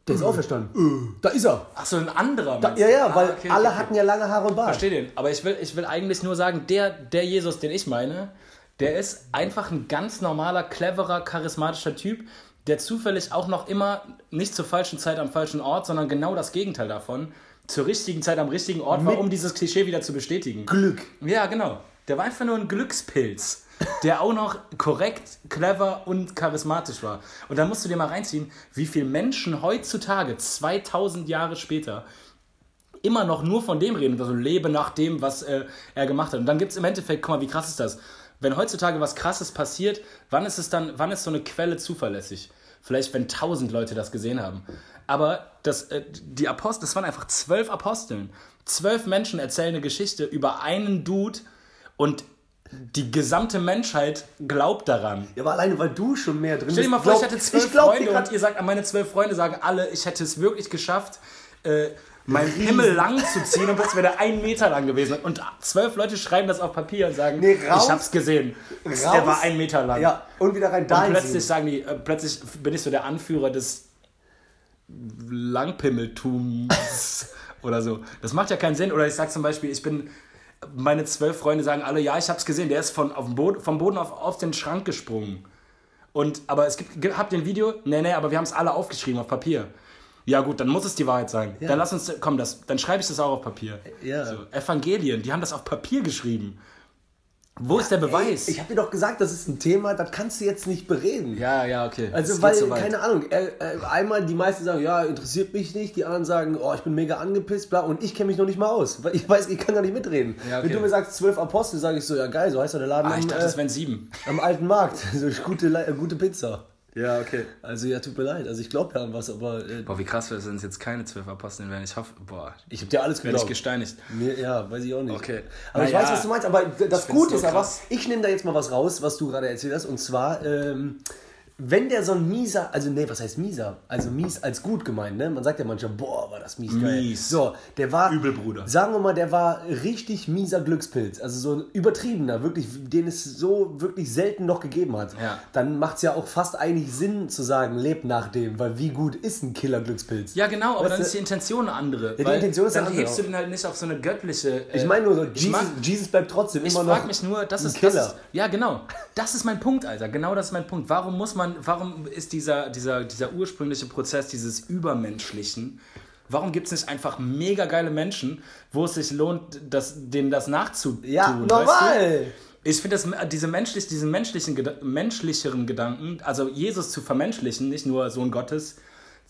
der ist auferstanden. Da ist er. ach so, ein anderer. Da, ja, ja, Ah, weil okay, alle okay. hatten ja lange Haare und Bart. Verstehe den. Aber ich will, ich will eigentlich nur sagen, der, der Jesus, den ich meine, der ist einfach ein ganz normaler, cleverer, charismatischer Typ, der zufällig auch noch immer nicht zur falschen Zeit am falschen Ort, sondern genau das Gegenteil davon, zur richtigen Zeit am richtigen Ort war, um dieses Klischee wieder zu bestätigen. Glück. Ja, genau. Der war einfach nur ein Glückspilz, der auch noch korrekt, clever und charismatisch war. Und dann musst du dir mal reinziehen, wie viele Menschen heutzutage, 2000 Jahre später, immer noch nur von dem reden, also lebe nach dem, was äh, er gemacht hat. Und dann gibt es im Endeffekt, guck mal, wie krass ist das? Wenn heutzutage was Krasses passiert, wann ist es dann, wann ist so eine Quelle zuverlässig? Vielleicht, wenn tausend Leute das gesehen haben. Aber das, äh, die Apostel, das waren einfach zwölf Aposteln. Zwölf Menschen erzählen eine Geschichte über einen Dude und die gesamte Menschheit glaubt daran. Ja, aber alleine, weil du schon mehr drin Stell dir mal bist, vor, ich glaub- hätte zwölf Freunde und ihr sagt, meine zwölf Freunde sagen alle, ich hätte es wirklich geschafft, äh, meinen Himmel lang zu ziehen und plötzlich wäre der ein Meter lang gewesen. Und zwölf Leute schreiben das auf Papier und sagen, Nee, raus. ich hab's gesehen. Raus. Der war ein Meter lang. Ja, und wieder rein Und dahin. plötzlich sagen die, äh, plötzlich bin ich so der Anführer des Langpimmeltums [LAUGHS] oder so. Das macht ja keinen Sinn. Oder ich sag zum Beispiel, ich bin, meine zwölf Freunde sagen alle, ja, ich hab's gesehen, der ist von, auf dem Boden, vom Boden auf, auf den Schrank gesprungen. Und, aber es gibt, habt ihr ein Video? Nee, nee, aber wir haben es alle aufgeschrieben auf Papier. Ja gut, dann muss es die Wahrheit sein. Dann lass uns, komm, das, dann schreibe ich das auch auf Papier. Ja. So, Evangelien, die haben das auf Papier geschrieben. Wo ist der Beweis? Ey, ich habe dir doch gesagt, das ist ein Thema, das kannst du jetzt nicht bereden. ja, ja, okay. Also, geht weil, so keine Ahnung, äh, äh, einmal die meisten sagen, ja, interessiert mich nicht, die anderen sagen, oh, ich bin mega angepisst, bla, und ich kenne mich noch nicht mal aus, weil ich weiß, ich kann da nicht mitreden. Ja, okay. Wenn du mir sagst, zwölf Apostel, sage ich so, ja geil, so heißt doch der Laden Ah, ich am, dachte, es äh, wären sieben. am alten Markt, [LAUGHS] so gute, äh, gute Pizza. Ja, okay. Also, ja, tut mir leid, also ich glaube ja an was, aber äh, Boah, wie krass wäre es, wenn es jetzt keine zwölf Aposteln wären. Ich hoffe, boah, ich habe dir alles werde ich geglaubt. gesteinigt. Mir, ja, weiß ich auch nicht. Okay. Aber ich Na weiß, ja, was du meinst. Aber das Gute so ist aber, ich nehme da jetzt mal was raus, was du gerade erzählt hast. Und zwar, ähm, wenn der so ein mieser, also nee, was heißt mieser? Also mies als gut gemeint, ne? Man sagt ja manchmal, boah, war das mies geil. Mies. So, der war, Übelbruder. sagen wir mal, der war richtig mieser Glückspilz. Also so ein übertriebener, wirklich, den es so wirklich selten noch gegeben hat. Ja. Dann macht es ja auch fast eigentlich Sinn zu sagen, lebt nach dem, weil wie gut ist ein Killer-Glückspilz? Ja, genau, aber Weißt dann ist die Intention eine andere. die weil Intention ist dann andere. hebst du den halt nicht auf so eine göttliche. Äh, Ich meine nur so, ich Jesus, mag- Jesus bleibt trotzdem Ich immer noch frage mich nur, das ist, das Killer. ist. Ja, genau. Das ist mein Punkt, Alter. Genau das ist mein Punkt. Warum muss man, warum ist dieser, dieser, dieser ursprüngliche Prozess, dieses Übermenschlichen, warum gibt es nicht einfach mega geile Menschen, wo es sich lohnt, das, denen das nachzutun? Ja, normal. Ich finde, diese menschlich, diesen menschlichen, menschlicheren Gedanken, also Jesus zu vermenschlichen, nicht nur Sohn Gottes,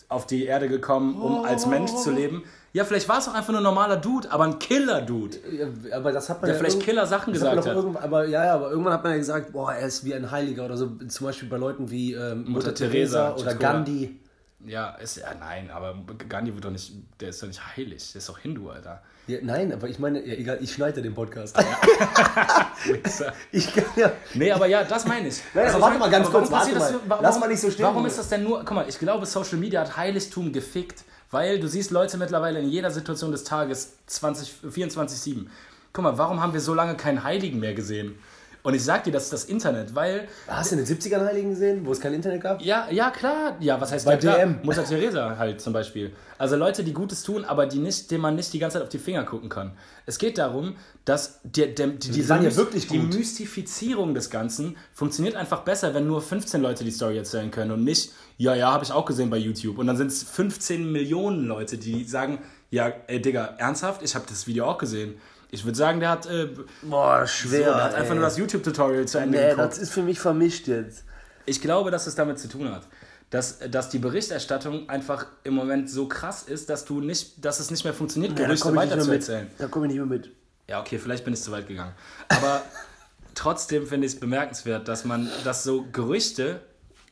auf die Erde gekommen, um als Mensch zu leben. Ja, vielleicht war es auch einfach nur ein normaler Dude, aber ein Killer-Dude. Ja, aber das hat man Der ja vielleicht Killer-Sachen hat gesagt hat. Aber ja, ja, aber irgendwann hat man ja gesagt, boah, er ist wie ein Heiliger oder so. Zum Beispiel bei Leuten wie ähm, Mutter, Mutter Teresa oder. Gandhi. Ja, ist ja nein, aber Gandhi wird doch nicht, der ist doch nicht heilig, der ist doch Hindu, Alter. Ja, nein, aber ich meine, ja, egal, ich schneide den Podcast. [LAUGHS] ich kann ja. Nee, aber ja, das meine ich. Nein, aber ich warte mal ganz aber kurz, warte mal. so- warum, Lass mal nicht so stehen. Warum ist das denn nur, guck mal, ich glaube, Social Media hat Heiligtum gefickt, weil du siehst Leute mittlerweile in jeder Situation des Tages 20, 24-7. Guck mal, warum haben wir so lange keinen Heiligen mehr gesehen? Und ich sag dir, das ist das Internet, weil Hast du in den 70ern Heiligen gesehen, wo es kein Internet gab? Ja, ja, klar. Ja, was heißt Bei ja? DM. Mutter Teresa halt zum Beispiel. Also Leute, die Gutes tun, aber die nicht, denen man nicht die ganze Zeit auf die Finger gucken kann. Es geht darum, dass der, der, die, waren ja wirklich die gut. Mystifizierung des Ganzen funktioniert einfach besser, wenn nur 15 Leute die Story erzählen können und nicht, ja, ja, habe ich auch gesehen bei YouTube. Und dann sind es 15 Millionen Leute, die sagen, ja, ey Digga, ernsthaft, ich habe das Video auch gesehen. Ich würde sagen, der hat, äh, Boah, so, schwer. der hat einfach ey. nur das YouTube-Tutorial zu Ende Nee, geguckt. das ist für mich vermischt jetzt. Ich glaube, dass es damit zu tun hat. Dass, dass die Berichterstattung einfach im Moment so krass ist, dass du nicht, dass es nicht mehr funktioniert, Ja, da Gerüchte komm ich nicht weiter mehr zu mit. erzählen. Da komme ich nicht mehr mit. Ja, okay, vielleicht bin ich zu weit gegangen. Aber [LAUGHS] trotzdem finde ich es bemerkenswert, dass man, dass so Gerüchte,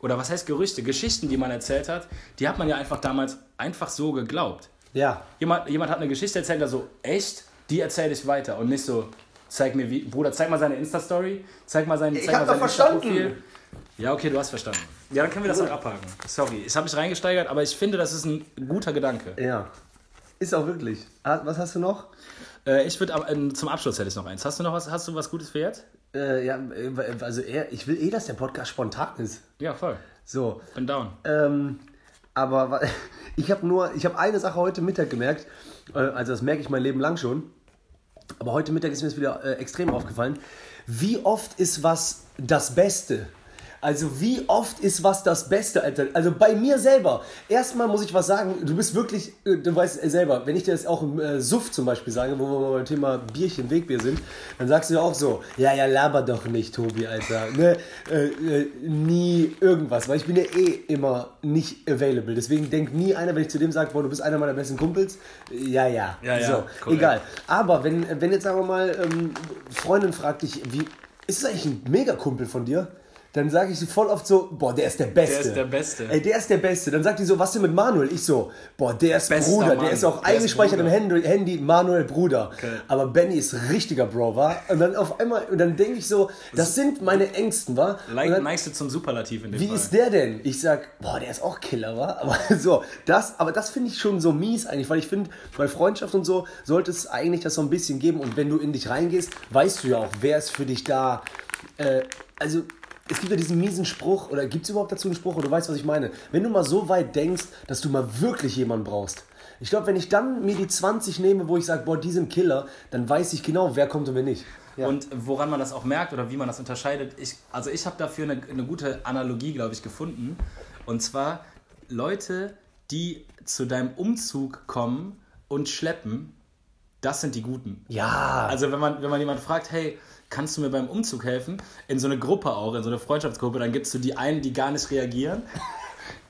oder was heißt Gerüchte, Geschichten, die man erzählt hat, die hat man ja einfach damals einfach so geglaubt. Ja. Jemand, jemand hat eine Geschichte erzählt, der so, echt? Die erzähle ich weiter und nicht so, zeig mir wie, Bruder, zeig mal seine Insta-Story, zeig mal sein, Ich zeig mal doch sein. Insta-Profil. Ja, okay, du hast verstanden. Ja, dann können wir das auch abhaken. Sorry, ich habe mich reingesteigert, aber ich finde, das ist ein guter Gedanke. Ja. Ist auch wirklich. Was hast du noch? Äh, ich würde äh, zum Abschluss hätte ich noch eins. Hast du noch was, hast du was Gutes für jetzt? Äh, ja, äh, also er, ich will eh, dass der Podcast spontan ist. Ja, voll. So. Bin down. Ähm, aber [LAUGHS] ich habe nur, ich habe eine Sache heute Mittag gemerkt, äh, also das merke ich mein Leben lang schon, aber heute Mittag ist mir das wieder äh, extrem aufgefallen. Wie oft ist was das Beste? Also wie oft ist was das Beste, Alter? Also bei mir selber. Erstmal muss ich was sagen, du bist wirklich, äh, du weißt selber, wenn ich dir das auch im äh, Suff zum Beispiel sage, wo wir mal beim Thema Bierchen, Wegbier sind, dann sagst du ja auch so, ja, ja, laber doch nicht, Tobi, Alter. Ne? Äh, äh, nie irgendwas, weil ich bin ja eh immer nicht available. Deswegen denkt nie einer, wenn ich zu dem sage, boah, du bist einer meiner besten Kumpels, ja, ja. Ja, ja, so, korrekt. egal. Aber wenn, wenn jetzt sagen wir mal, ähm, Freundin fragt dich, wie, ist das eigentlich ein Megakumpel von dir? Dann sage ich voll oft so, boah, der ist der Beste. Der ist der Beste. Ey, der ist der Beste. Dann sagt die so, was denn mit Manuel? Ich so, boah, der ist Bester Bruder. Mann. Der ist auch Der ist eingespeichert im Bruder. Handy, Handy, Manuel Bruder. Okay. Aber Benny ist richtiger Bro, war. Und dann auf einmal, und dann denke ich so, das sind meine Ängsten, war. Like, dann, neigst du zum Superlativ in dem wie Fall. ist der denn? Ich sag, boah, der ist auch Killer, wa? Aber [LAUGHS] so, das, aber das finde ich schon so mies eigentlich, weil ich finde, bei Freundschaft und so sollte es eigentlich das so ein bisschen geben. Und wenn du in dich reingehst, weißt du ja auch, wer ist für dich da. Äh, also, es gibt ja diesen miesen Spruch, oder gibt es überhaupt dazu einen Spruch, oder du weißt, was ich meine? Wenn du mal so weit denkst, dass du mal wirklich jemanden brauchst. Ich glaube, wenn ich dann mir die 20 nehme, wo ich sage, boah, die sind Killer, dann weiß ich genau, wer kommt und wer nicht. Ja. Und woran man das auch merkt oder wie man das unterscheidet, ich, also ich habe dafür eine, eine gute Analogie, glaube ich, gefunden. Und zwar Leute, die zu deinem Umzug kommen und schleppen, das sind die Guten. ja, Also wenn man, wenn man jemanden fragt, hey, kannst du mir beim Umzug helfen? In so eine Gruppe auch, in so eine Freundschaftsgruppe, dann gibst du die einen, die gar nicht reagieren.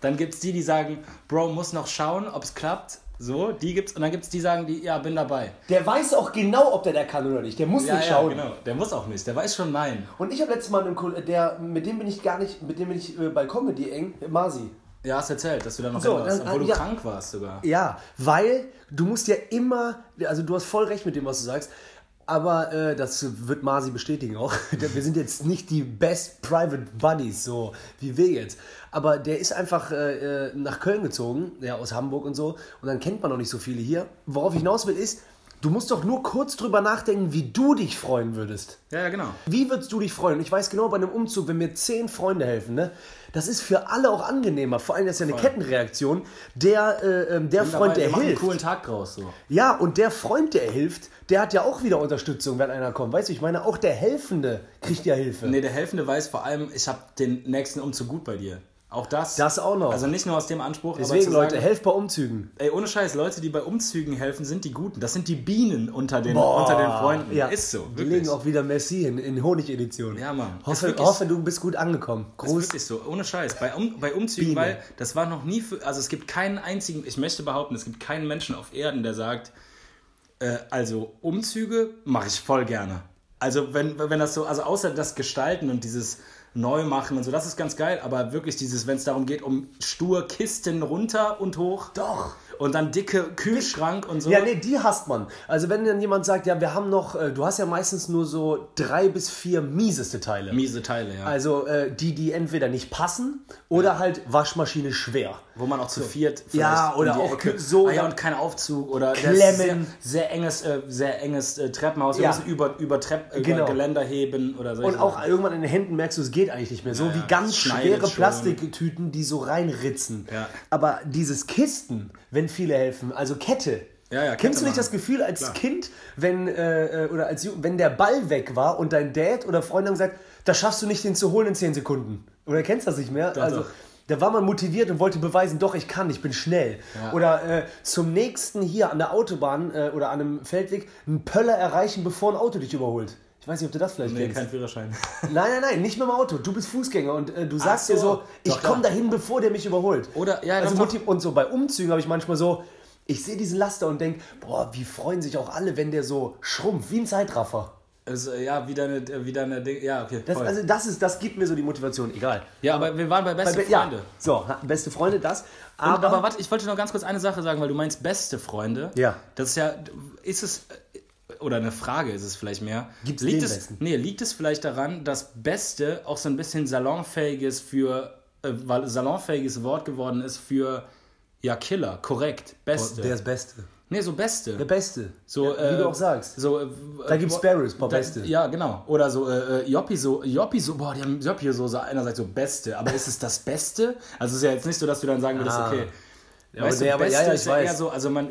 Dann gibt es die, die sagen, Bro, muss noch schauen, ob es klappt. So, die gibt's. Und dann gibt es die, die sagen, die, ja, bin dabei. der weiß auch genau, ob der da kann oder nicht. Der muss Ja, nicht ja, schauen. genau. Der muss auch nicht. Der weiß schon nein. Und ich habe letztes Mal einen Kollegen, der, mit dem bin ich gar nicht, mit dem bin ich äh, bei Comedy eng, Masi. Ja, hast erzählt, dass du da noch So, hin warst, obwohl du ja. krank warst sogar. Ja, weil du musst ja immer, also du hast voll recht mit dem, was du sagst, aber äh, das wird Masi bestätigen auch. [LAUGHS] Wir sind jetzt nicht die best private buddies, so wie wir jetzt. Aber der ist einfach äh, äh, nach Köln gezogen, ja, aus Hamburg und so. Und dann kennt man noch nicht so viele hier. Worauf ich hinaus will, ist, du musst doch nur kurz drüber nachdenken, wie du dich freuen würdest. Ja, ja, genau. Wie würdest du dich freuen? Und ich weiß genau, bei einem Umzug, wenn mir zehn Freunde helfen, ne, das ist für alle auch angenehmer. Vor allem, das ist ja eine Voll. Kettenreaktion. Der, äh, ähm, der Und Freund, dabei, der machen einen hilft. coolen Tag draus. So. Ja, und der Freund, der hilft, der hat ja auch wieder Unterstützung, wenn einer kommt. Weißt du, ich meine, auch der Helfende kriegt ja Hilfe. Nee, der Helfende weiß vor allem, ich habe den nächsten Umzug gut bei dir. Auch das. Das auch noch. Also nicht nur aus dem Anspruch, Deswegen, Leute, sagen, helft bei Umzügen. Ey, ohne Scheiß, Leute, die bei Umzügen helfen, sind die Guten. Das sind die Bienen unter den, unter den Freunden. Ja, Ist so, Die wirklich. legen auch wieder Messi in, in Honigedition. Ja, Mann. Ist Hoffe, hoffe, du bist gut angekommen. ist Groß. wirklich so, ohne Scheiß. Bei, um, bei Umzügen, Biene. weil das war noch nie für. Also es gibt keinen einzigen, ich möchte behaupten, es gibt keinen Menschen auf Erden, der sagt, äh, also Umzüge mache ich voll gerne. Also wenn, wenn das so, also außer das Gestalten und dieses Neumachen und so, das ist ganz geil, aber wirklich dieses, wenn es darum geht, um stur Kisten runter und hoch. Doch. Und dann dicke Kühlschrank und so. Ja, nee, die hasst man. Also wenn dann jemand sagt, ja, wir haben noch, äh, du hast ja meistens nur so drei bis vier mieseste Teile. Miese Teile, ja. Also äh, die, die entweder nicht passen oder halt Waschmaschine schwer. Wo man auch zu viert Ja, oder auch Ecke, so- ah, ja, und kein Aufzug oder das Klemmen. Sehr, sehr enges, äh, sehr enges äh, Treppenhaus. Wir Ja. müssen über, über, Trepp, über Genau. Geländer heben oder so. Und auch irgendwann in den Händen merkst du, es geht eigentlich nicht mehr. So Ja, wie ganz schwere schon. Plastiktüten, die so reinritzen. Ja. Aber dieses Kisten, wenn viele helfen, also Kette. Ja, ja, Kennst du nicht machen. das Gefühl als Klar. Kind, wenn, äh, äh, oder als wenn der Ball weg war und dein Dad oder Freund haben gesagt, das schaffst du nicht, den zu holen in 10 Sekunden? Oder kennst du das nicht mehr? also, doch. Da war man motiviert und wollte beweisen, doch, ich kann, ich bin schnell. Ja. Oder äh, zum nächsten hier an der Autobahn äh, oder an einem Feldweg einen Pöller erreichen, bevor ein Auto dich überholt. Ich weiß nicht, ob du das vielleicht Nee, kennst. kein Führerschein. [LAUGHS] Nein, nein, nein, nicht mit dem Auto. Du bist Fußgänger und äh, du sagst so. dir so, ich komme dahin, bevor der mich überholt. Oder- ja, also. Motiv und so bei Umzügen habe ich manchmal so, ich sehe diesen Laster und denke, boah, wie freuen sich auch alle, wenn der so schrumpft, wie ein Zeitraffer. Also, ja, wie deine, wie deine Ding. Ja, okay. Das, also das ist, das gibt mir so die Motivation, egal. ja, aber wir waren bei beste ja, Freunde. so, ha- beste Freunde, das. Aber, Aber, aber warte, ich wollte noch ganz kurz eine Sache sagen, weil du meinst beste Freunde. Ja. Das ist ja, ist es, oder eine Frage ist es vielleicht mehr. Gibt's liegt den es, Besten? Nee, liegt es vielleicht daran, dass Beste auch so ein bisschen salonfähiges für, äh, weil salonfähiges Wort geworden ist für, ja, Killer, korrekt, Beste. der ist Beste. Nee, so Beste. Der Beste. So, ja, wie äh, du auch sagst. So, äh, Da gibt's äh, Sparrows, paar da- Beste. Ja, genau. Oder so äh, äh, Joppi so, Joppi so, boah, die haben Joppi so, so einerseits so Beste, aber ist es das Beste? Also es ist ja jetzt nicht so, dass du dann sagen würdest, Ah. okay, Ja, weißt aber du, aber- Beste ja, ja, ist ich ja eher weiß. so, also man,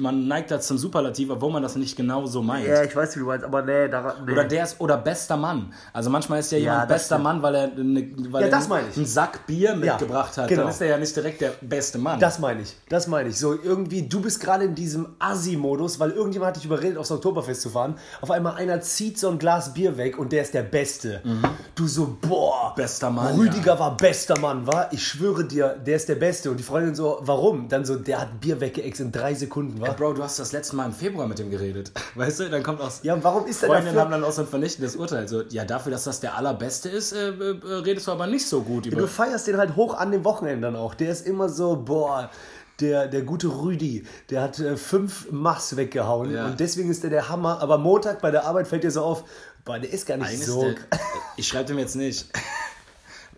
man neigt da zum Superlativ, obwohl man das nicht genau so meint. ich weiß, wie du meinst, aber nee, daran, nee. Oder der ist oder bester Mann. Also manchmal ist ja, Ja, jemand das bester stimmt. Mann, weil er, eine, weil Ja, er einen Sack Bier mitgebracht hat. genau. Dann ist er ja nicht direkt der beste Mann. Das meine ich, das meine ich. So irgendwie, du bist gerade in diesem Assi-Modus, weil irgendjemand hat dich überredet, aufs Oktoberfest zu fahren. Auf einmal einer zieht so ein Glas Bier weg und der ist der Beste. Du so, boah, Bester Mann, Rüdiger war bester Mann, war? Ich schwöre dir, der ist der Beste. Und die Freundin so, warum? Dann so, der hat Bier weggeext in drei Sekunden, war? Bro, du hast das letzte Mal im Februar mit dem geredet. [LAUGHS] Weißt du, dann kommt aus. Ja, und warum ist der Freundinnen dafür? haben dann auch so ein vernichtendes Urteil. So, ja, dafür, dass das der allerbeste ist, äh, äh, redest du aber nicht so gut über. Du feierst den halt hoch an den Wochenenden auch. Der ist immer so, boah, der, der gute Rüdi, der hat äh, fünf Machs weggehauen Ja. und deswegen ist der der Hammer. Aber Montag bei der Arbeit fällt dir so auf, boah, der ist gar nicht Eines so. der, [LAUGHS] ich schreibe dem jetzt nicht.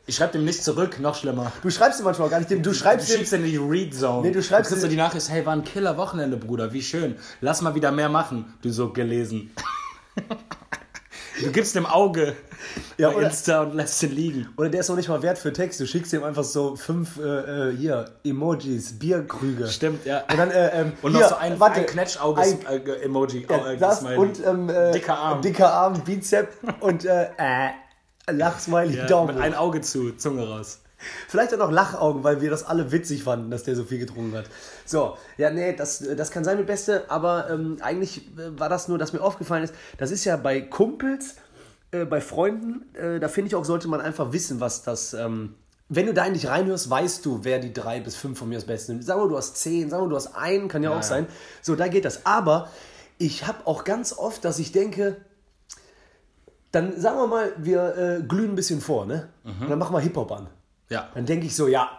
Ich schreibe dem nicht zurück, noch schlimmer. Du schreibst ihm manchmal auch gar nicht, dem- du Du schreibst ihm, schiebst in die Read Zone. Nee, du schreibst kriegst so dir- die Nachricht, hey, war ein Killer Wochenende, Bruder, wie schön. Lass mal wieder mehr machen. Du so gelesen. Du gibst dem Auge Ja, bei oder- Insta und lässt ihn liegen. oder der ist noch nicht mal wert für Text, du schickst ihm einfach so fünf, äh, äh, hier, Emojis, Bierkrüge. Stimmt, ja. Und dann, äh, ähm, Und hier, noch so ein, warte, ein ein- Knetschauge-Emoji. Ja, äh, das und ähm, äh, Dicker Arm. dicker Arm, Bizep und äh, äh, Lachsmiley, ja, Daumen. ein Auge zu, Zunge raus. Vielleicht auch noch Lachaugen, weil wir das alle witzig fanden, dass der so viel getrunken hat. So, ja, nee, das, das kann sein mit Beste, aber ähm, eigentlich äh, war das nur, dass mir aufgefallen ist, das ist ja bei Kumpels, äh, bei Freunden, äh, da finde ich auch, sollte man einfach wissen, was das. Ähm, wenn du da nicht reinhörst, weißt du, wer die drei bis fünf von mir das Beste nimmt. Sagen wir, du hast zehn, sagen wir, du hast einen, kann ja, auch ja. sein. So, da geht das. Aber ich habe auch ganz oft, dass ich denke, dann sagen wir mal, wir äh, glühen ein bisschen vor, ne? Und dann machen wir Hip-Hop an. Ja. Dann denke ich so, ja,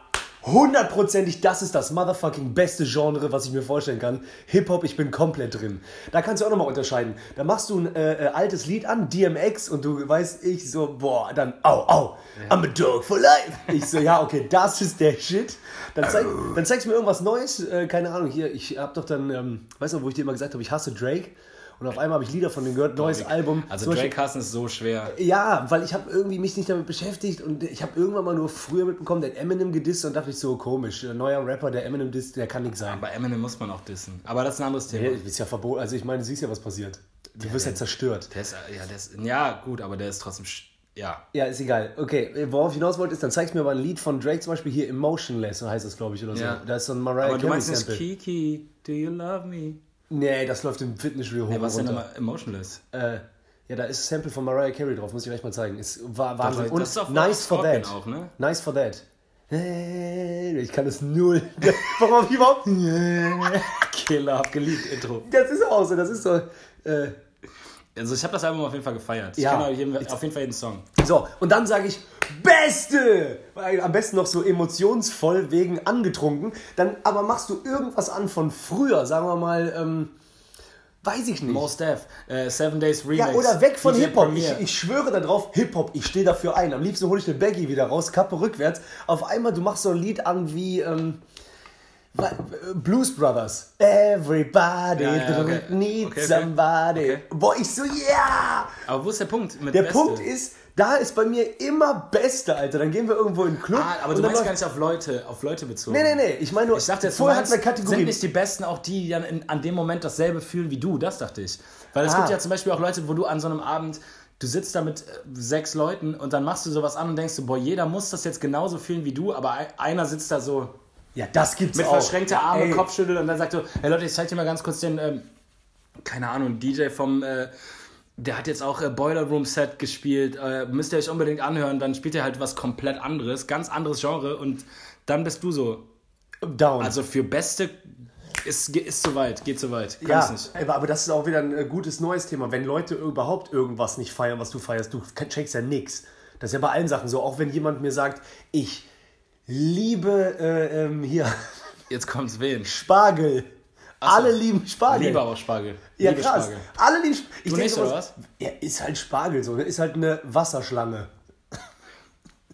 hundertprozentig, das ist das motherfucking beste Genre, was ich mir vorstellen kann. Hip-Hop, ich bin komplett drin. Da kannst du auch nochmal unterscheiden. Da machst du ein äh, äh, altes Lied an, DMX, und du weißt, ich so, boah, dann, au, au, I'm a dog for life. Ich so, ja, okay, das ist der Shit. Dann, zeig, dann zeigst du mir irgendwas Neues, äh, keine Ahnung, hier, ich hab doch dann, ähm, weißt du, wo ich dir immer gesagt habe, ich hasse Drake. Und auf einmal habe ich Lieder von dem gehört, neues Album. Also Zum Beispiel- Drake hassen ist so schwer. ja, weil ich habe irgendwie mich nicht damit beschäftigt und ich habe irgendwann mal nur früher mitbekommen, der hat Eminem gedisst und dachte ich so komisch, ein neuer Rapper, der Eminem disst, der kann nicht sein. Bei Eminem muss man auch dissen. Aber das ist ein anderes Thema. Ja, ist ja verboten. Also ich meine, du siehst ja, was passiert. Du wirst ja zerstört. Ist, ja, ist, ja, gut, aber der ist trotzdem. Ja. Ja, ist egal. Okay, worauf ich hinaus wollte, ist, dann zeigst du mir mal ein Lied von Drake zum Beispiel hier Emotionless, so heißt das, glaube ich, oder so. Ja. Da ist so ein Mariah Aber du meinst. Kiki, do you love me? Nee, das läuft im Fitnessstudio hoch Ja, und was ist denn emotionless? Äh, ja, da ist ein Sample von Mariah Carey drauf, muss ich euch mal zeigen. Ist war Wahnsinn. das Und ist nice for that. auch, ne? Nice for that. Ich kann es null. [LAUGHS] Warum überhaupt? Killer, hab geliebt, Intro. Das ist auch so, das ist so. Äh, Also ich habe das Album auf jeden Fall gefeiert. Ich Ja. kenne auf jeden Fall jeden Song. so, und dann sage ich, Beste! Am besten noch so emotionsvoll wegen angetrunken. Dann aber machst du irgendwas an von früher, sagen wir mal, ähm, weiß ich nicht. Most Def, äh, Seven Days Remix. Ja, oder weg von Hip-Hop. Ich, ich schwöre darauf, Hip-Hop, ich stehe dafür ein. Am liebsten hole ich eine Baggy wieder raus, Kappe rückwärts. Auf einmal, du machst so ein Lied an wie ähm, äh, Blues Brothers. Everybody Ja, ja, okay. needs Okay, okay. somebody. Boah, ich so, ja! Aber wo ist der Punkt? Mit Der Beste? Punkt ist, da ist bei mir immer Beste, Alter. Dann gehen wir irgendwo in den Club. Ah, aber du meinst gar nicht auf Leute, auf Leute bezogen. Nee, nee, nee. Ich meine nur, Ich dachte jetzt, du vorher hatten wir Kategorien. sind nicht die Besten auch die, die dann in, an dem Moment dasselbe fühlen wie du? Das dachte ich. Weil es Ah. gibt ja zum Beispiel auch Leute, wo du an so einem Abend, du sitzt da mit äh, sechs Leuten und dann machst du sowas an und denkst du, boah, jeder muss das jetzt genauso fühlen wie du, aber ei- einer sitzt da so ja, das gibt's mit auch. verschränkter Arme, Ey, Kopfschüttel und dann sagt so, hey Leute, ich zeig dir mal ganz kurz den, ähm, keine Ahnung, DJ vom, äh, der hat jetzt auch äh, Boiler Room Set gespielt, äh, müsst ihr euch unbedingt anhören, dann spielt er halt was komplett anderes, ganz anderes Genre und dann bist du so, Down. also für Beste ist, ist zu weit, geht zu weit, kann Ja, ich nicht. aber, aber das ist auch wieder ein äh, gutes neues Thema. Wenn Leute überhaupt irgendwas nicht feiern, was du feierst, du checkst ja nix. Das ist ja bei allen Sachen so. Auch wenn jemand mir sagt, ich liebe äh, ähm, hier Jetzt kommt's wen? Spargel. Alle lieben Spargel. Liebe auch Spargel. ja, Liebe krass. Spargel. Alle lieben Spargel. Ich Du nicht, oder was? Ja, ist halt Spargel so. ne? Ist halt eine Wasserschlange.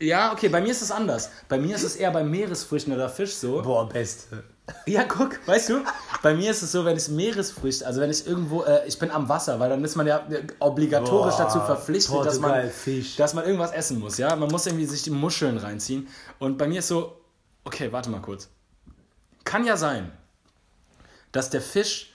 Ja, okay, bei mir ist es anders. Bei mir ist es eher bei Meeresfrüchten oder Fisch so. Boah, beste. Ja, guck, weißt du, bei mir ist es so, wenn ich Meeresfrüchte, also wenn ich irgendwo, äh, ich bin am Wasser, weil dann ist man ja obligatorisch Boah, dazu verpflichtet, dass man, Portugal, Fisch. dass man irgendwas essen muss, ja. Man muss irgendwie sich die Muscheln reinziehen. Und bei mir ist so, okay, warte mal kurz. kann ja sein, dass der Fisch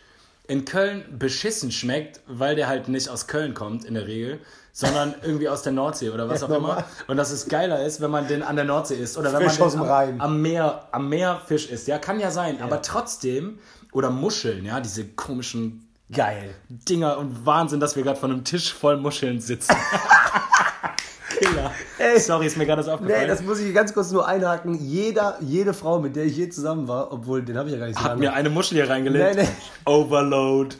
in Köln beschissen schmeckt, weil der halt nicht aus Köln kommt in der Regel, sondern irgendwie aus der Nordsee oder was [LAUGHS] auch normal. immer. Und dass es geiler ist, wenn man den an der Nordsee isst oder wenn Fisch man den dem am, am Meer am Meer Fisch isst. Ja, kann ja sein, aber trotzdem oder Muscheln, ja, diese komischen Geil. Dinger und Wahnsinn, dass wir gerade von einem Tisch voll Muscheln sitzen. [LAUGHS] Killer. Ey. Sorry, ist mir gerade das aufgefallen. Nee, das muss ich ganz kurz nur einhaken. Jeder, jede Frau, mit der ich je zusammen war, obwohl den habe ich ja gar nicht so Hat lange. mir eine Muschel hier reingelegt. Nee, nee. Overload.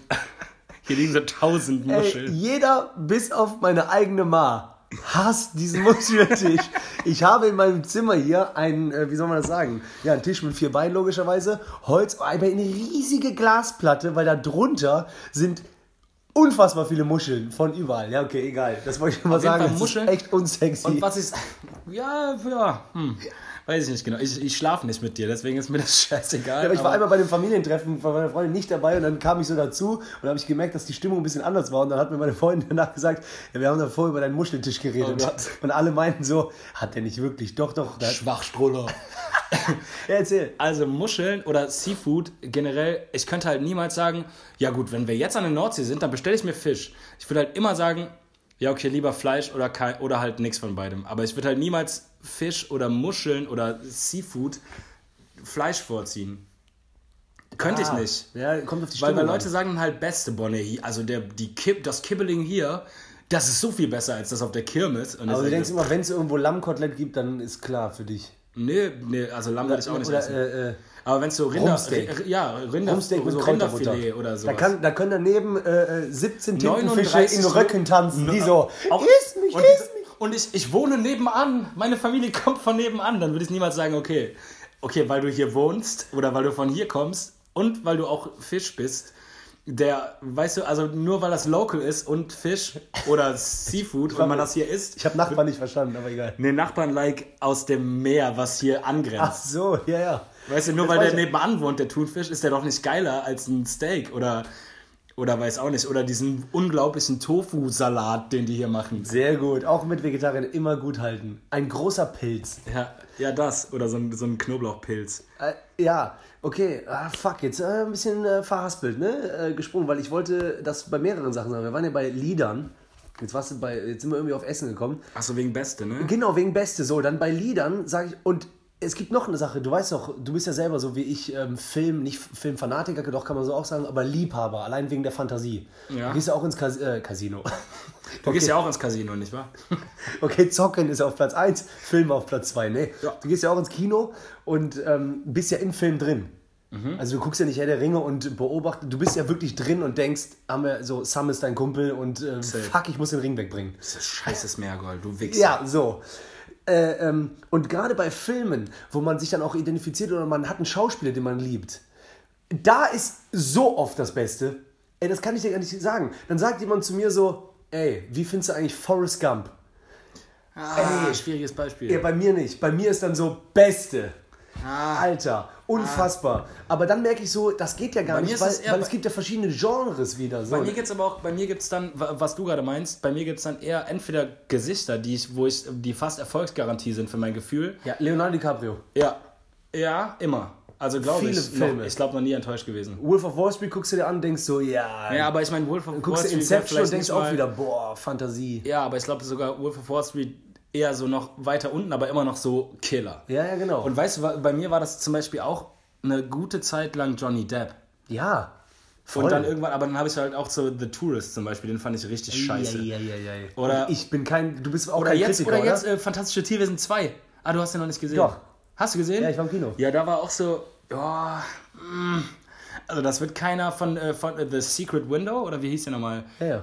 Hier liegen so tausend Ey, Muscheln. jeder, bis auf meine eigene Ma, hasst diesen Muscheltisch. [LAUGHS] ich habe in meinem Zimmer hier einen, äh, wie soll man das sagen? Ja, einen Tisch mit vier Beinen logischerweise, Holz, aber eine riesige Glasplatte, weil da drunter sind unfassbar viele Muscheln von überall. Ja, okay, egal. Das wollte ich mal Auf sagen. Das Muscheln. ist echt unsexy. Und was ist. Ja, ja. Hm. Weiß ich nicht genau. Ich, ich schlafe nicht mit dir, deswegen ist mir das [LAUGHS] scheißegal. Ja, aber ich war aber- einmal bei dem Familientreffen von meiner Freundin nicht dabei und dann kam ich so dazu und habe ich gemerkt, dass die Stimmung ein bisschen anders war und dann hat mir meine Freundin danach gesagt, ja, wir haben davor über deinen Muscheltisch geredet Oh Gott. und alle meinten so, hat der nicht wirklich, doch, doch. Da, Schwachstroller. [LAUGHS] ja, erzähl. Also Muscheln oder Seafood generell, ich könnte halt niemals sagen, ja gut, wenn wir jetzt an der Nordsee sind, dann bestelle ich mir Fisch. Ich würde halt immer sagen, ja okay, lieber Fleisch oder, kein, oder halt nichts von beidem. Aber ich würde halt niemals Fisch oder Muscheln oder Seafood Fleisch vorziehen. Könnte ich Ah, nicht. Ja, kommt auf die Weil, Stimmung weil an. Leute sagen halt beste Bonne hier, also der, die Kipp, das Kibbeling hier, das ist so viel besser als das auf der Kirmes. Und ich Aber du denkst immer, wenn es irgendwo Lammkotelett gibt, dann ist klar für dich. nee, nee, also Lamm würde ich auch nicht Oder essen. äh, äh, Aber wenn es so Rinder, Rumsteak. Ja, Rinder, Rumsteak mit so. Rinderfilet oder so. Da, kann, da können daneben äh, äh, 17 Tintenfische 39 in Röcken tanzen, die so, Auch- iss mich, und, iss mich. und ich, ich wohne nebenan, meine Familie [LAUGHS] kommt von nebenan, dann würde ich niemals sagen, okay, okay, weil du hier wohnst oder weil du von hier kommst und weil du auch Fisch bist, der, weißt du, also nur weil das local ist und Fisch oder Seafood und man das hier isst, Ich habe Nachbarn nicht verstanden, aber egal. ne Nachbarn-like aus dem Meer, was hier Ach angrenzt. so, ja, ja. Weißt du, nur Das weil der nebenan wohnt, der Thunfisch, ist der doch nicht geiler als ein Steak oder, oder weiß auch nicht. Oder diesen unglaublichen Tofu-Salat, den die hier machen. Sehr gut. Auch mit Vegetariern immer gut halten. Ein großer Pilz. Ja, ja das. Oder so ein, so ein Knoblauchpilz. Äh, ja, okay. Ah, fuck, jetzt äh, ein bisschen äh, verhaspelt, ne? Äh, gesprungen, weil ich wollte das bei mehreren Sachen sagen. Wir waren ja bei Liedern. Jetzt, warst du bei, jetzt sind wir irgendwie auf Essen gekommen. Achso, wegen Beste, ne? Genau, wegen Beste. So, dann bei Liedern sage ich, und es gibt noch eine Sache, du weißt doch, du bist ja selber so wie ich ähm, Film, nicht Filmfanatiker, doch kann man so auch sagen, aber Liebhaber, allein wegen der Fantasie. Ja. Du gehst ja auch ins Cas äh, Casino. [LAUGHS] Du gehst ja auch ins Casino, nicht wahr? [LAUGHS] Okay, Zocken ist auf Platz 1, Film auf Platz 2. Nee, Ja. du gehst ja auch ins Kino und ähm, bist ja im Film drin. Mhm. Also du guckst ja nicht Herr der Ringe und beobachtest, du bist ja wirklich drin und denkst, so, Sam ist dein Kumpel und ähm, fuck, ich muss den Ring wegbringen. Das ist scheißes Meergold, du Wichser. Ja, so. Äh, ähm, und gerade bei Filmen, wo man sich dann auch identifiziert oder man hat einen Schauspieler, den man liebt, da ist so oft das Beste. Ey, das kann ich dir gar nicht sagen. Dann sagt jemand zu mir so, ey, wie findest du eigentlich Forrest Gump? Ah, schwieriges Beispiel. Ja, bei mir nicht. Bei mir ist dann so Beste. Ah. Alter, unfassbar. Aber dann merke ich so, das geht ja gar Bei nicht, weil, es weil es gibt ja verschiedene Genres wieder. So. Bei mir gibt es aber auch, bei mir gibt es dann, wa- was du gerade meinst, bei mir gibt es dann eher entweder Gesichter, die ich, wo ich, die fast Erfolgsgarantie sind für mein Gefühl. ja, Leonardo DiCaprio. Ja. Ja, immer. Also glaube Viele ich. Filme. Noch, ich glaube noch nie enttäuscht gewesen. Wolf of Wall Street guckst du dir an, denkst so, ja. Ja, aber ich meine, Wolf of Wall guckst du Street Inception und denkst auch wieder, boah, Fantasie. Ja, aber ich glaube sogar Wolf of Wall Street eher so noch weiter unten, aber immer noch so Killer. Ja, ja, genau. Und weißt du, bei mir war das zum Beispiel auch eine gute Zeit lang Johnny Depp. ja. Voll. Und dann irgendwann, aber dann habe ich halt auch so The Tourist zum Beispiel, den fand ich richtig scheiße. Ja, ja, ja, ja. Oder- ich bin kein, du bist auch Oder kein jetzt, Kritiker, oder jetzt äh, Fantastische Tierwesen 2. Ah, du hast den noch nicht gesehen. Doch. Hast du gesehen? Ja, ich war im Kino. Ja, da war auch so, ja, mm, also das wird keiner von, äh, von äh, The Secret Window, oder wie hieß der nochmal? Ja, ja.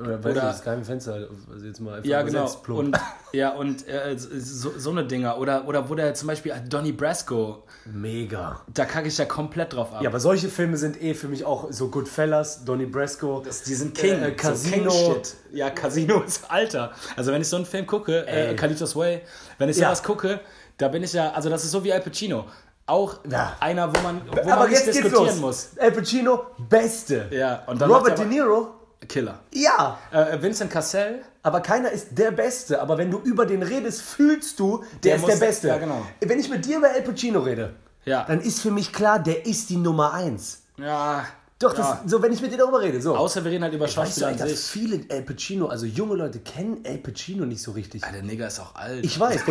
Oder, weiß Oder- ich, das geheime Fenster, also jetzt mal einfach Ja, genau. Und, ja, und äh, so, so eine Dinger. Oder, oder wo der zum Beispiel äh, Donnie Brasco, Mega. da kacke ich ja komplett drauf ab. Ja, aber solche Filme sind eh für mich auch so Goodfellas, Donnie Brasco. Das, die sind King. Äh, Casino. So King-Shit. ja, Casino ist Alter. Also wenn ich so einen Film gucke, äh, Ey. Carlitos Way, wenn ich Ja. sowas gucke, da bin ich ja, also das ist so wie Al Pacino. Auch Ja. einer, wo man, wo aber man jetzt diskutieren los. muss. Al Pacino, Beste. Ja, und dann Robert De Niro, Killer. ja. Äh, Vincent Cassell, Aber keiner ist der Beste. Aber wenn du über den redest, fühlst du, der, Der ist muss- der Beste. ja, genau. Wenn ich mit dir über Al Pacino rede, Ja. dann ist für mich klar, der ist die Nummer eins. Ja. Doch, das, ja. so, wenn ich mit dir darüber rede, so. Außer wir reden halt über weißt du, Schauspieler an dass sich. viele El Pacino, also junge Leute kennen El Pacino nicht so richtig. Ah, der Nigger ist auch alt. Ich weiß. [LAUGHS]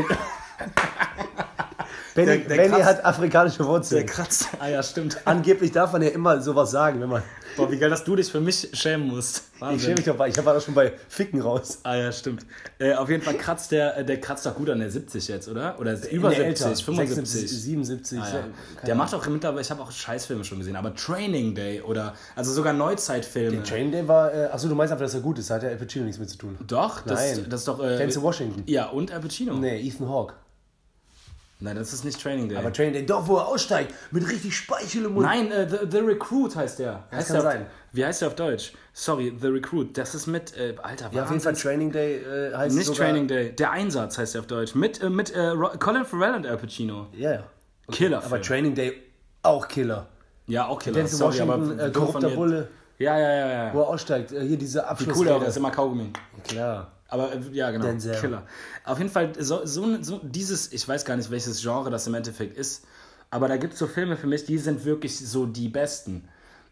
Der, Benny, Der- der Benny kratzt- hat afrikanische der Wurzeln. kratzt. Ah ja, stimmt. Angeblich darf man ja immer sowas sagen, wenn man. Boah, wie geil, dass du dich für mich schämen musst. Ich schäme mich doch bei, ich war doch schon bei Ficken raus. Ah ja, stimmt. Äh, auf jeden Fall kratzt der, äh, der kratzt doch gut an der 70 jetzt, oder? Oder über Nee, 70, älter. 75. 76, 77. Ah, ja. Der macht auch mittlerweile, ich habe auch Scheißfilme schon gesehen, aber Training Day oder also sogar Neuzeitfilme. Train Day war. Äh, achso, du meinst einfach, dass er gut ist. Da hat ja El Pacino nichts mit zu tun. Doch, das, Nein. das ist doch. Äh, Denzel Washington. Ja, und Al Pacino. Nee, Ethan Hawke. Nein, das ist nicht Training Day. Aber Train Day, doch, wo er aussteigt, mit richtig Speichel im Mund. Nein, äh, the, the Recruit heißt der. Heißt kann der auf, sein. Wie heißt der auf Deutsch? Sorry, The Recruit. Das ist mit, äh, Alter, Ja, auf jeden Fall Training Day äh, heißt Nicht sogar, Training Day, der Einsatz heißt der auf Deutsch. Mit, äh, mit äh, Colin Farrell und Al Pacino. Ja, ja. Killer. Aber Training Day auch Killer. ja, auch Killer. Denzel Sorry, aber Washington, äh, korrupter. Bulle, Ja, ja, ja, ja. wo er aussteigt. Äh, hier diese Abschluss. Cooler, das ist immer Kaugummi. Klar. Aber äh, ja, genau. Denzel. Killer. Auf jeden Fall, so, so, so dieses, ich weiß gar nicht, welches Genre das im Endeffekt ist, aber da gibt es so Filme für mich, die sind wirklich so die besten.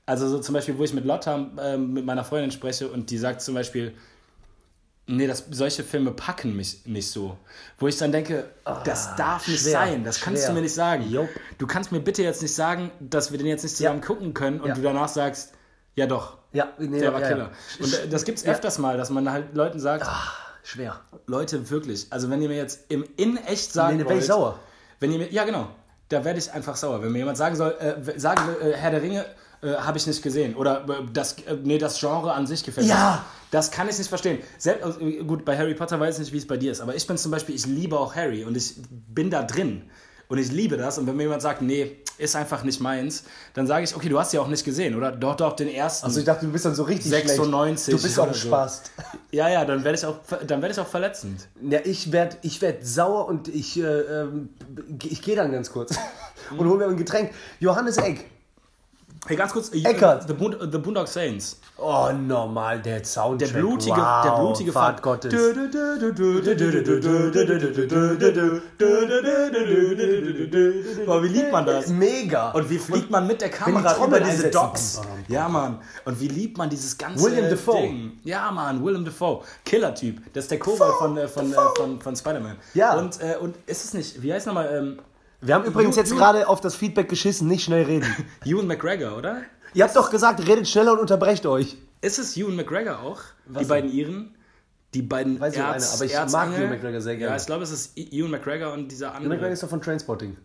Also so zum Beispiel, wo ich mit Lotta ähm, mit meiner Freundin spreche und die sagt zum Beispiel, nee, das, solche Filme packen mich nicht so. Wo ich dann denke, das darf nicht schwer, sein, das kannst schwer. du mir nicht sagen. Jupp. Du kannst mir bitte jetzt nicht sagen, dass wir den jetzt nicht zusammen gucken können und Ja. du danach sagst, ja doch, Ja, nee, der war ja, Killer. Ja. Und äh, das gibt's Ja. öfters mal, dass man halt Leuten sagt, Schwer. Leute, wirklich, also wenn ihr mir jetzt im in echt sagen Nee, da wollt, ich sauer. Wenn ihr mir, ja genau, da werde ich einfach sauer. Wenn mir jemand sagen soll, äh, sagen will, äh, Herr der Ringe äh, habe ich nicht gesehen oder äh, das, äh, nee, das Genre an sich gefällt Ja. mir. Das kann ich nicht verstehen. Selbst, also, äh, gut, bei Harry Potter weiß ich nicht, wie es bei dir ist, aber ich bin zum Beispiel, ich liebe auch Harry und ich bin da drin und ich liebe das. Und wenn mir jemand sagt, nee, ist einfach nicht meins, dann sage ich, okay, du hast ja auch nicht gesehen, oder? Doch, doch, den ersten. Also ich dachte, du bist dann so richtig 96 schlecht. Du bist auch ein so. Spast. ja, ja, dann werde ich, auch, dann werd ich auch verletzend. Ja, ich werde ich werd sauer und ich, äh, ähm, ich gehe dann ganz kurz [LAUGHS] und hole mir ein Getränk. Johannes Egg. Hey, ganz kurz, äh, Eckart. The, Boond The Boondock Saints. Oh, normal, der Soundtrack. Der blutige, wow, der blutige Fahrt Gottes. Boah, wie liebt man das? Mega. Und wie fliegt man mit der Kamera über diese. Docks? Ja, Mann. Und wie liebt man dieses ganze William Dafoe. Ding? Ja, Mann, Willem Dafoe. Killer-Typ. Das ist der Kobold von, äh, von, äh, von, von Spider-Man. Ja. Und, äh, und ist es nicht, wie heißt nochmal, ähm, Wir haben übrigens Ju- jetzt gerade auf das Feedback geschissen, nicht schnell reden. [LAUGHS] Ewan McGregor, oder? Ihr habt doch gesagt, redet schneller und unterbrecht euch. Ist es Ewan McGregor auch? die denn? beiden Iren? Die beiden Weiß ich Erz, einer, aber ich mag Ewan McGregor sehr gerne. Ja, ich glaube, es ist I- Ewan McGregor und dieser andere. McGregor ist doch von Trainspotting.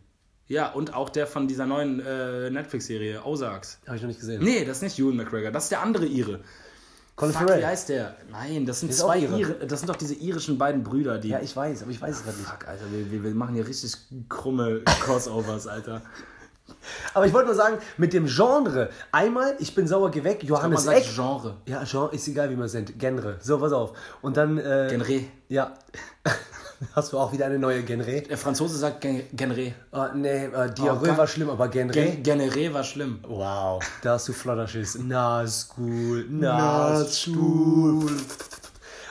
Ja, und auch der von dieser neuen äh, Netflix-Serie, Ozarks. Habe ich noch nicht gesehen. Nee, das ist nicht Ewan McGregor, das ist der andere Ire. Colin Fuck, wie Farrell. heißt der? Nein, das sind ist auch zwei Ire. Ire. Das sind doch diese irischen beiden Brüder, die. Ja, ich weiß, aber ich weiß es gerade nicht. Fuck, Alter, wir, wir, wir machen hier richtig krumme Crossovers, Alter. [LAUGHS] Aber ich wollte nur sagen, mit dem Genre, einmal, ich bin sauer, weg, Man Johannes sagt Eck. Genre. Ja, Genre ist egal, wie man es nennt. Genre. So, pass auf. Und dann. Äh, Genre. Ja. [LAUGHS] [LAUGHS] Hast du auch wieder eine neue Genre? Der Franzose sagt Gen Genre. Oh, nee, äh, Diarrhoe gar- war schlimm, aber Genre. Gen Genre war schlimm. wow, da hast du flotter Schiss. Na, School, na, School.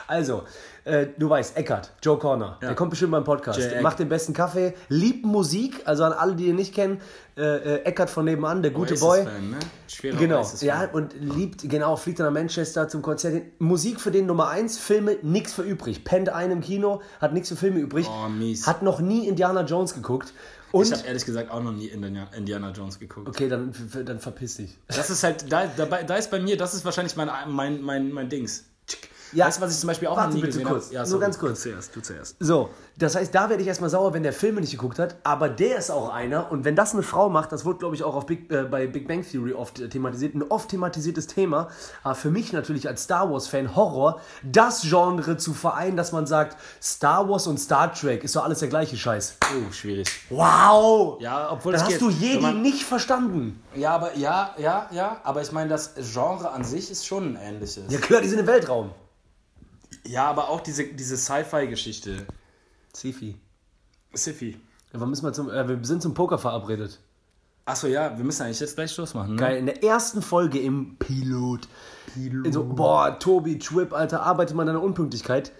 Also, äh, du weißt, Eckart, Joe Corner, der kommt bestimmt beim Podcast. Macht den besten Kaffee, liebt Musik, also an alle, die ihn nicht kennen, äh, äh, Eckart von nebenan, der gute Boy. Oasis-Fan, ne? Schwerer Genau, ja, und liebt, genau, fliegt dann nach Manchester zum Konzert. hin. Musik für den Nummer 1, Filme, nix für übrig. Pennt einen im Kino, hat nichts für Filme übrig. Oh, mies. Hat noch nie Indiana Jones geguckt. Und, Ich habe ehrlich gesagt auch noch nie Indiana, Jones geguckt. okay, dann, dann verpiss dich. Das ist halt, da, dabei, da ist bei mir, das ist wahrscheinlich mein, mein, mein, mein Dings. Ja, weißt du, was ich zum Beispiel auch warte noch nie bitte gesehen kurz? Ja, nur ganz kurz. Du zuerst, du zuerst. So, das heißt, da werde ich erstmal sauer, wenn der Filme nicht geguckt hat. Aber der ist auch einer. Und wenn das eine Frau macht, das wurde, glaube ich, auch auf Big, äh, bei Big Bang Theory oft äh, thematisiert. Ein oft thematisiertes Thema. Aber für mich natürlich als Star Wars-Fan Horror, das Genre zu vereinen, dass man sagt, Star Wars und Star Trek ist doch alles der gleiche Scheiß. Oh, schwierig. Wow! Ja, obwohl Dann es hast geht. du Jedi man- nicht verstanden. Ja, aber ja, ja, ja, aber ich meine, das Genre an sich ist schon ein ähnliches. Ja klar, die sind im Weltraum. Ja, aber auch diese, diese Sci-Fi-Geschichte. Sci-Fi. Sci-Fi. Ja, wann müssen wir, zum, äh, wir sind zum Poker verabredet. Achso, ja, wir müssen eigentlich jetzt gleich Schluss machen. Ne? Geil, in der ersten Folge im Pilot. Pilot. So, boah, Tobi, Trip, Alter, arbeitet man an der Unpünktlichkeit.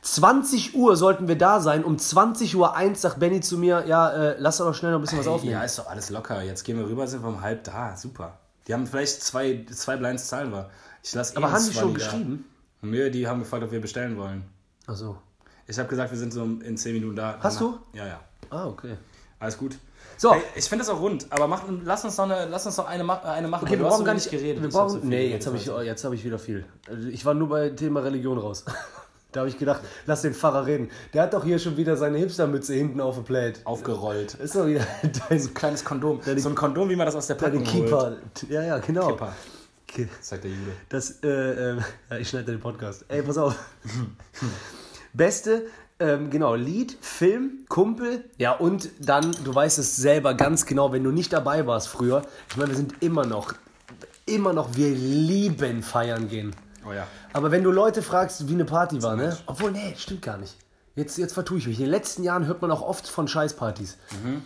20 Uhr sollten wir da sein. Um 20 Uhr eins sagt Benny zu mir, ja, äh, lass doch noch schnell noch ein bisschen was aufnehmen. Ja, ist doch alles locker. Jetzt gehen wir rüber, sind wir um halb da. Super. Die haben vielleicht zwei, zwei Blinds zahlen wir. Ich lasse Aber haben die schon da. geschrieben? Nö, die haben gefragt, ob wir bestellen wollen. Ach so. Ich habe gesagt, wir sind so in 10 Minuten da. Hast du? Ja, ja. Ah, okay. Alles gut. So. Hey, ich finde das auch rund, aber mach, lass uns noch eine, lass uns noch eine, eine machen. Okay, wir brauchen so gar nicht geredet. Wir brauchen, so nee, jetzt habe ich, jetzt hab ich wieder viel. Also Ich war nur bei Thema Religion raus. [LAUGHS] da habe ich gedacht, lass den Pfarrer reden. Der hat doch hier schon wieder seine Hipstermütze hinten auf der Plate. aufgerollt. Ist doch wieder [LAUGHS] dein, Ein kleines Kondom. So ein Kondom, wie man das aus der deine Packung holt. Keeper. Ja, ja, genau. Kipper, Ki- sagt der Jude. Das, äh, äh, ich schneide den Podcast. Ey, pass auf. Beste, ähm, genau, Lied, Film, Kumpel, ja, und dann, du weißt es selber ganz genau, wenn du nicht dabei warst früher, ich meine, wir sind immer noch, immer noch, wir lieben feiern gehen. Oh ja. Aber wenn du Leute fragst, wie eine Party war, ne? Obwohl, nee, stimmt gar nicht. Jetzt, jetzt vertue ich mich. In den letzten Jahren hört man auch oft von Scheißpartys. Mhm.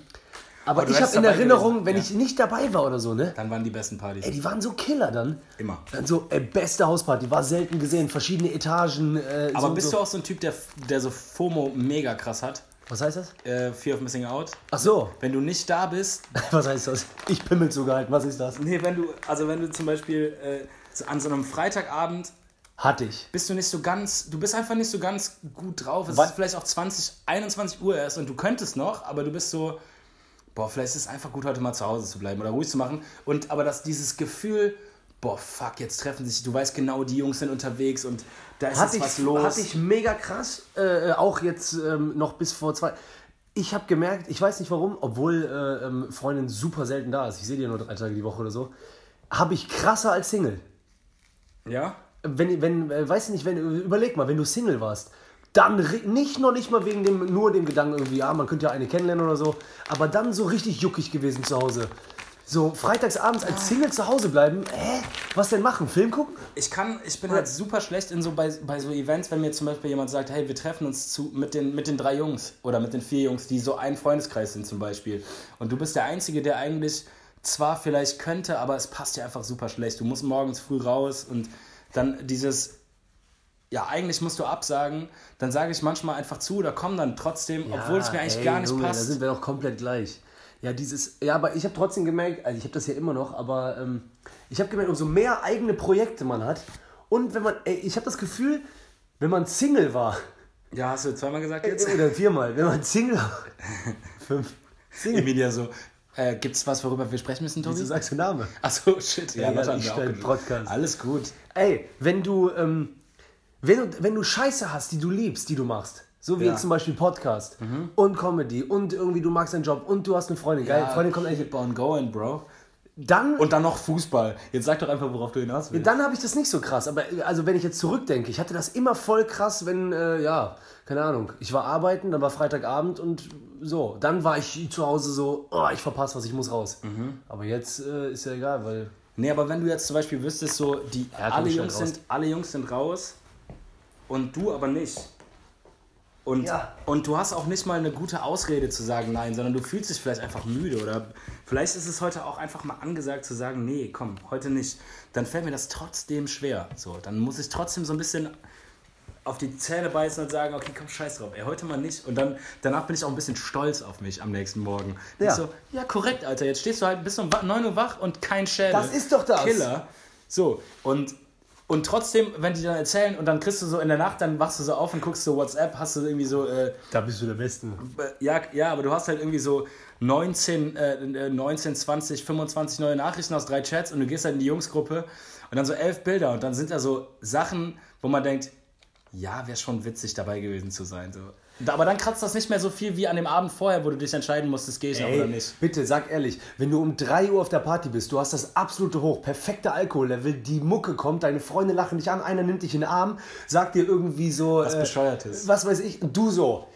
Aber du ich habe in Erinnerung, gewesen, wenn ja. ich nicht dabei war oder so, ne? Dann waren die besten Partys. Ey, die waren so Killer dann. Immer. Dann so, ey, beste Hausparty, war selten gesehen, verschiedene Etagen. Äh, Aber so, bist so. du auch so ein Typ, der, der so FOMO mega krass hat? Was heißt das? Äh, Fear of Missing Out? Ach so, Wenn du nicht da bist, [LAUGHS] was heißt das? Ich pimmel zugehalten, was ist das? nee, wenn du, also wenn du zum Beispiel äh, an so einem Freitagabend Hatte ich. bist du nicht so ganz, du bist einfach nicht so ganz gut drauf. Es Was? ist vielleicht auch 20, 21 Uhr erst und du könntest noch, aber du bist so, boah, vielleicht ist es einfach gut, heute mal zu Hause zu bleiben oder ruhig zu machen. Und aber dass dieses Gefühl, boah, fuck, jetzt treffen sich, du weißt genau, die Jungs sind unterwegs und da ist Hatte was ich, los. hatte ich mega krass, äh, auch jetzt ähm, noch bis vor zwei. Ich habe gemerkt, ich weiß nicht warum, obwohl äh, ähm, Freundin super selten da ist, ich sehe die nur drei Tage die Woche oder so, habe ich krasser als Single. ja? wenn, wenn, äh, weiß ich nicht, wenn, überleg mal, wenn du Single warst, dann nicht noch nicht mal wegen dem, nur dem Gedanken irgendwie, ja, man könnte ja eine kennenlernen oder so, aber dann so richtig juckig gewesen zu Hause. So, freitagsabends als Single zu Hause bleiben, hä? Was denn machen? Film gucken? Ich kann, ich bin halt super schlecht in so bei, bei so Events, wenn mir zum Beispiel jemand sagt, hey, wir treffen uns zu, mit, den, mit den drei Jungs oder mit den vier Jungs, die so ein Freundeskreis sind zum Beispiel. Und du bist der Einzige, der eigentlich zwar vielleicht könnte, aber es passt dir einfach super schlecht. Du musst morgens früh raus und dann dieses, ja, eigentlich musst du absagen, dann sage ich manchmal einfach zu oder komm dann trotzdem, obwohl es mir eigentlich ey, gar nicht Junge, Da passt. sind wir doch komplett gleich. Ja, dieses, ja, aber ich habe trotzdem gemerkt, also ich habe das ja immer noch, aber ähm, ich habe gemerkt, umso mehr eigene Projekte man hat und wenn man, ey, ich habe das Gefühl, wenn man Single war, Ja, hast du zweimal gesagt jetzt? oder viermal, wenn man Single war, [LAUGHS] fünf, Single, Emilia so, äh, gibt's was, worüber wir sprechen müssen, Tobi? wieso sagst du Name? Achso, shit. Ja, Ja, haben ich wir auch stell gemacht. Podcast. Alles gut. Ey, wenn du, ähm, wenn du, wenn du Scheiße hast, die du liebst, die du machst, so wie Ja. jetzt zum Beispiel Podcast und Comedy und irgendwie du magst deinen Job und du hast eine Freundin, geil, Freundin kommt eigentlich, keep on going, bro. dann, Und dann noch Fußball. Jetzt sag doch einfach, worauf du hinaus willst. dann habe ich das nicht so krass. Aber also wenn ich jetzt zurückdenke, ich hatte das immer voll krass, wenn, äh, ja, keine Ahnung, ich war arbeiten, dann war Freitagabend und so. Dann war ich zu Hause so, oh, ich verpasse was, ich muss raus. Aber jetzt äh, ist ja egal, weil Nee, aber wenn du jetzt zum Beispiel wüsstest, so, die, Ja, alle, Jungs raus. sind, alle Jungs sind raus und du aber nicht. Und, Ja. und du hast auch nicht mal eine gute Ausrede zu sagen nein, sondern du fühlst dich vielleicht einfach müde oder vielleicht ist es heute auch einfach mal angesagt zu sagen, nee, komm, heute nicht. Dann fällt mir das trotzdem schwer. So, dann muss ich trotzdem so ein bisschen auf die Zähne beißen und sagen, okay, komm, scheiß drauf, ey, heute mal nicht. Und dann, danach bin ich auch ein bisschen stolz auf mich am nächsten Morgen. Ja. Ich so, ja, korrekt, Alter, jetzt stehst du halt bis um 9 Uhr wach und kein Schädel. Das ist doch das. Killer. So, und, und trotzdem, wenn die dann erzählen und dann kriegst du so in der Nacht, dann wachst du so auf und guckst so WhatsApp, hast du irgendwie so, äh, da bist du der Beste. ja, ja, aber du hast halt irgendwie so 19, äh, 19, 20, 25 neue Nachrichten aus drei Chats und du gehst halt in die Jungsgruppe und dann so elf Bilder und dann sind da so Sachen, wo man denkt, ja, wäre schon witzig dabei gewesen zu sein. So. Aber dann kratzt das nicht mehr so viel wie an dem Abend vorher, wo du dich entscheiden musstest, gehe ich noch oder Ey, nicht. bitte, sag ehrlich, wenn du um 3 Uhr auf der Party bist, du hast das absolute Hoch, perfekte Alkohollevel, die Mucke kommt, deine Freunde lachen dich an, einer nimmt dich in den Arm, sagt dir irgendwie so... Was Bescheuertes. Was weiß ich, du so...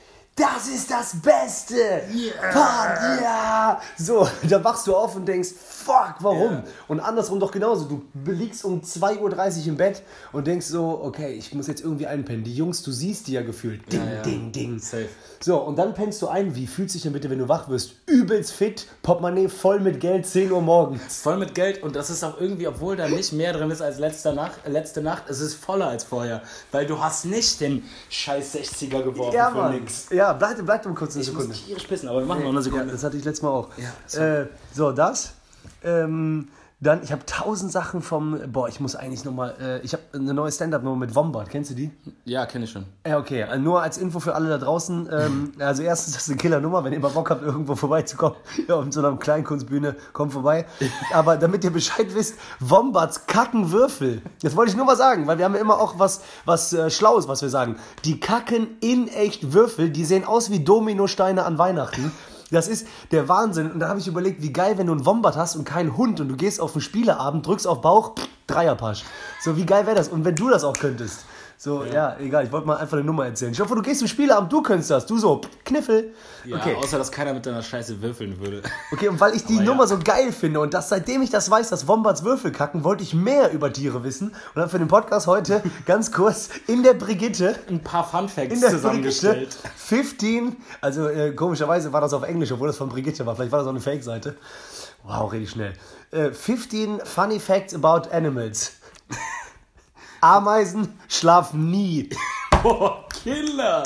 das ist das Beste. Yeah. ja. So, da wachst du auf und denkst, fuck, warum? Yeah. Und andersrum doch genauso. Du liegst um 2.30 Uhr im Bett und denkst so, okay, ich muss jetzt irgendwie einpennen. Die Jungs, du siehst die ja gefühlt. Ding, Ja, ja. ding, ding. Safe. So, und dann pennst du ein. Wie fühlst du dich denn bitte, wenn du wach wirst? Übelst fit, Portemonnaie voll mit Geld, 10 Uhr morgens. Voll mit Geld und das ist auch irgendwie, obwohl da nicht mehr drin ist als letzte Nacht, äh, letzte Nacht, es ist voller als vorher. Weil du hast nicht den scheiß 60er geworfen Ja, für Mann. nix. Ja, bleib, bleib mal kurz eine Ich Sekunde. muss tierisch pissen, aber wir machen noch eine Ja, Sekunde. das hatte ich letztes Mal auch. Ja, äh, so, das. Ähm, dann, ich habe tausend Sachen vom. Boah, ich muss eigentlich nochmal. Äh, ich habe eine neue Stand-Up-Nummer mit Wombat. Kennst du die? Ja, kenne ich schon. Ja, okay. Also nur als Info für alle da draußen. Ähm, [LAUGHS] also, erstens, das ist eine Killer-Nummer. Wenn ihr mal Bock habt, irgendwo vorbeizukommen, [LAUGHS] ja, auf so einer Kleinkunstbühne, kommt vorbei. [LAUGHS] Aber damit ihr Bescheid wisst, Wombats kacken Würfel. Das wollte ich nur mal sagen, weil wir haben ja immer auch was, was äh, Schlaues, was wir sagen. Die kacken in echt Würfel. Die sehen aus wie Dominosteine an Weihnachten. Das ist der Wahnsinn. Und da habe ich überlegt, wie geil, wenn du einen Wombat hast und keinen Hund und du gehst auf einen Spieleabend, drückst auf Bauch, Dreierpasch. So, wie geil wäre das? Und wenn du das auch könntest. So, ja, egal, ich wollte mal einfach eine Nummer erzählen. Ich hoffe, du gehst zum Spieleabend, du könntest das. Du so, Kniffel. Ja, okay. außer dass keiner mit deiner Scheiße würfeln würde. Okay, und weil ich die Aber ja. Nummer so geil finde und dass seitdem ich das weiß, dass Wombats Würfel kacken, wollte ich mehr über Tiere wissen. Und dann für den Podcast heute [LAUGHS] ganz kurz in der Brigitte. Ein paar Fun Facts zusammengestellt. Brigitte 15, also äh, komischerweise war das auf Englisch, obwohl das von Brigitte war. Vielleicht war das auch eine Fake-Seite. Wow, ich schnell. Äh, 15 Funny Facts about Animals. Ameisen schlafen nie. [LAUGHS] Boah, Killer!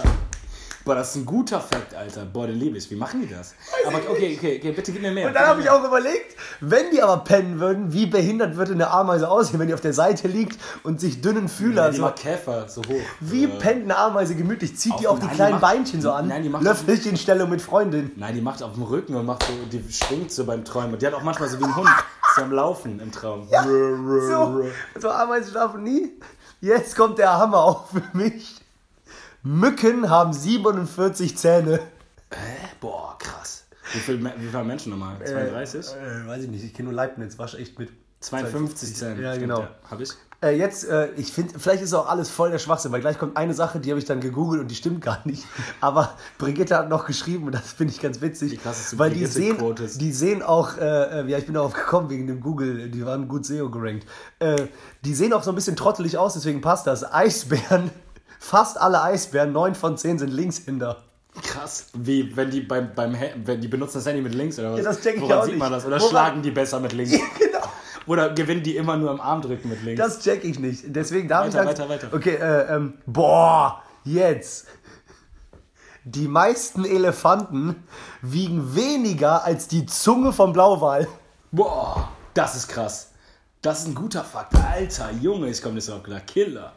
Boah, das ist ein guter Fact, Alter. Boah, den liebe ich. Wie machen die das? Aber okay, okay, okay, bitte gib mir mehr. Und dann habe ich auch überlegt, wenn die aber pennen würden, wie behindert würde eine Ameise aussehen, wenn die auf der Seite liegt und sich dünnen Fühler ja, die so. Käfer so hoch. Wie Äh, pennt eine Ameise gemütlich? Zieht die Auf- auch die nein, die kleinen macht- Beinchen so an? nein, die macht- Löffelchenstellung mit Freundin. Nein, die macht auf dem Rücken und macht so, die schwingt so beim Träumen. Und die hat auch manchmal so wie ein Hund, so am Laufen im Traum. So, so Ameisen schlafen nie. Jetzt kommt der Hammer auch für mich. Mücken haben 47 Zähne. Boah, krass. Wie viel, Me- wie viele Menschen nochmal? 32? Äh, weiß ich nicht, ich kenne nur Leibniz, war schon echt mit. 52 Zähne. Ja, genau. Hab ich? Äh, jetzt, äh, ich finde, vielleicht ist auch alles voll der Schwachsinn, weil gleich kommt eine Sache, die habe ich dann gegoogelt und die stimmt gar nicht. [LAUGHS] Aber Brigitte hat noch geschrieben und das finde ich ganz witzig. Die krasseste weil die sehen, die sehen auch, äh, äh, ja, ich bin darauf gekommen wegen dem Google, die waren gut SEO gerankt. Äh, die sehen auch so ein bisschen trottelig aus, deswegen passt das. Eisbären, fast alle Eisbären, 9 von 10 sind Linkshänder. Krass. Wie, wenn die beim, beim wenn die benutzen das Handy mit links oder was? Ja, das check ich Woran auch sieht man nicht. das? Oder Woran- schlagen die besser mit links? [LAUGHS] genau. Oder gewinnen die immer nur im Arm drücken mit links? Das check ich nicht. Deswegen darf Weiter, ich dann, weiter, weiter. Okay, äh, ähm, boah, jetzt. Die meisten Elefanten wiegen weniger als die Zunge vom Blauwal. Boah, das ist krass. Das ist ein guter Fakt. Alter, Junge, ich komme nicht so auf klar. Killer.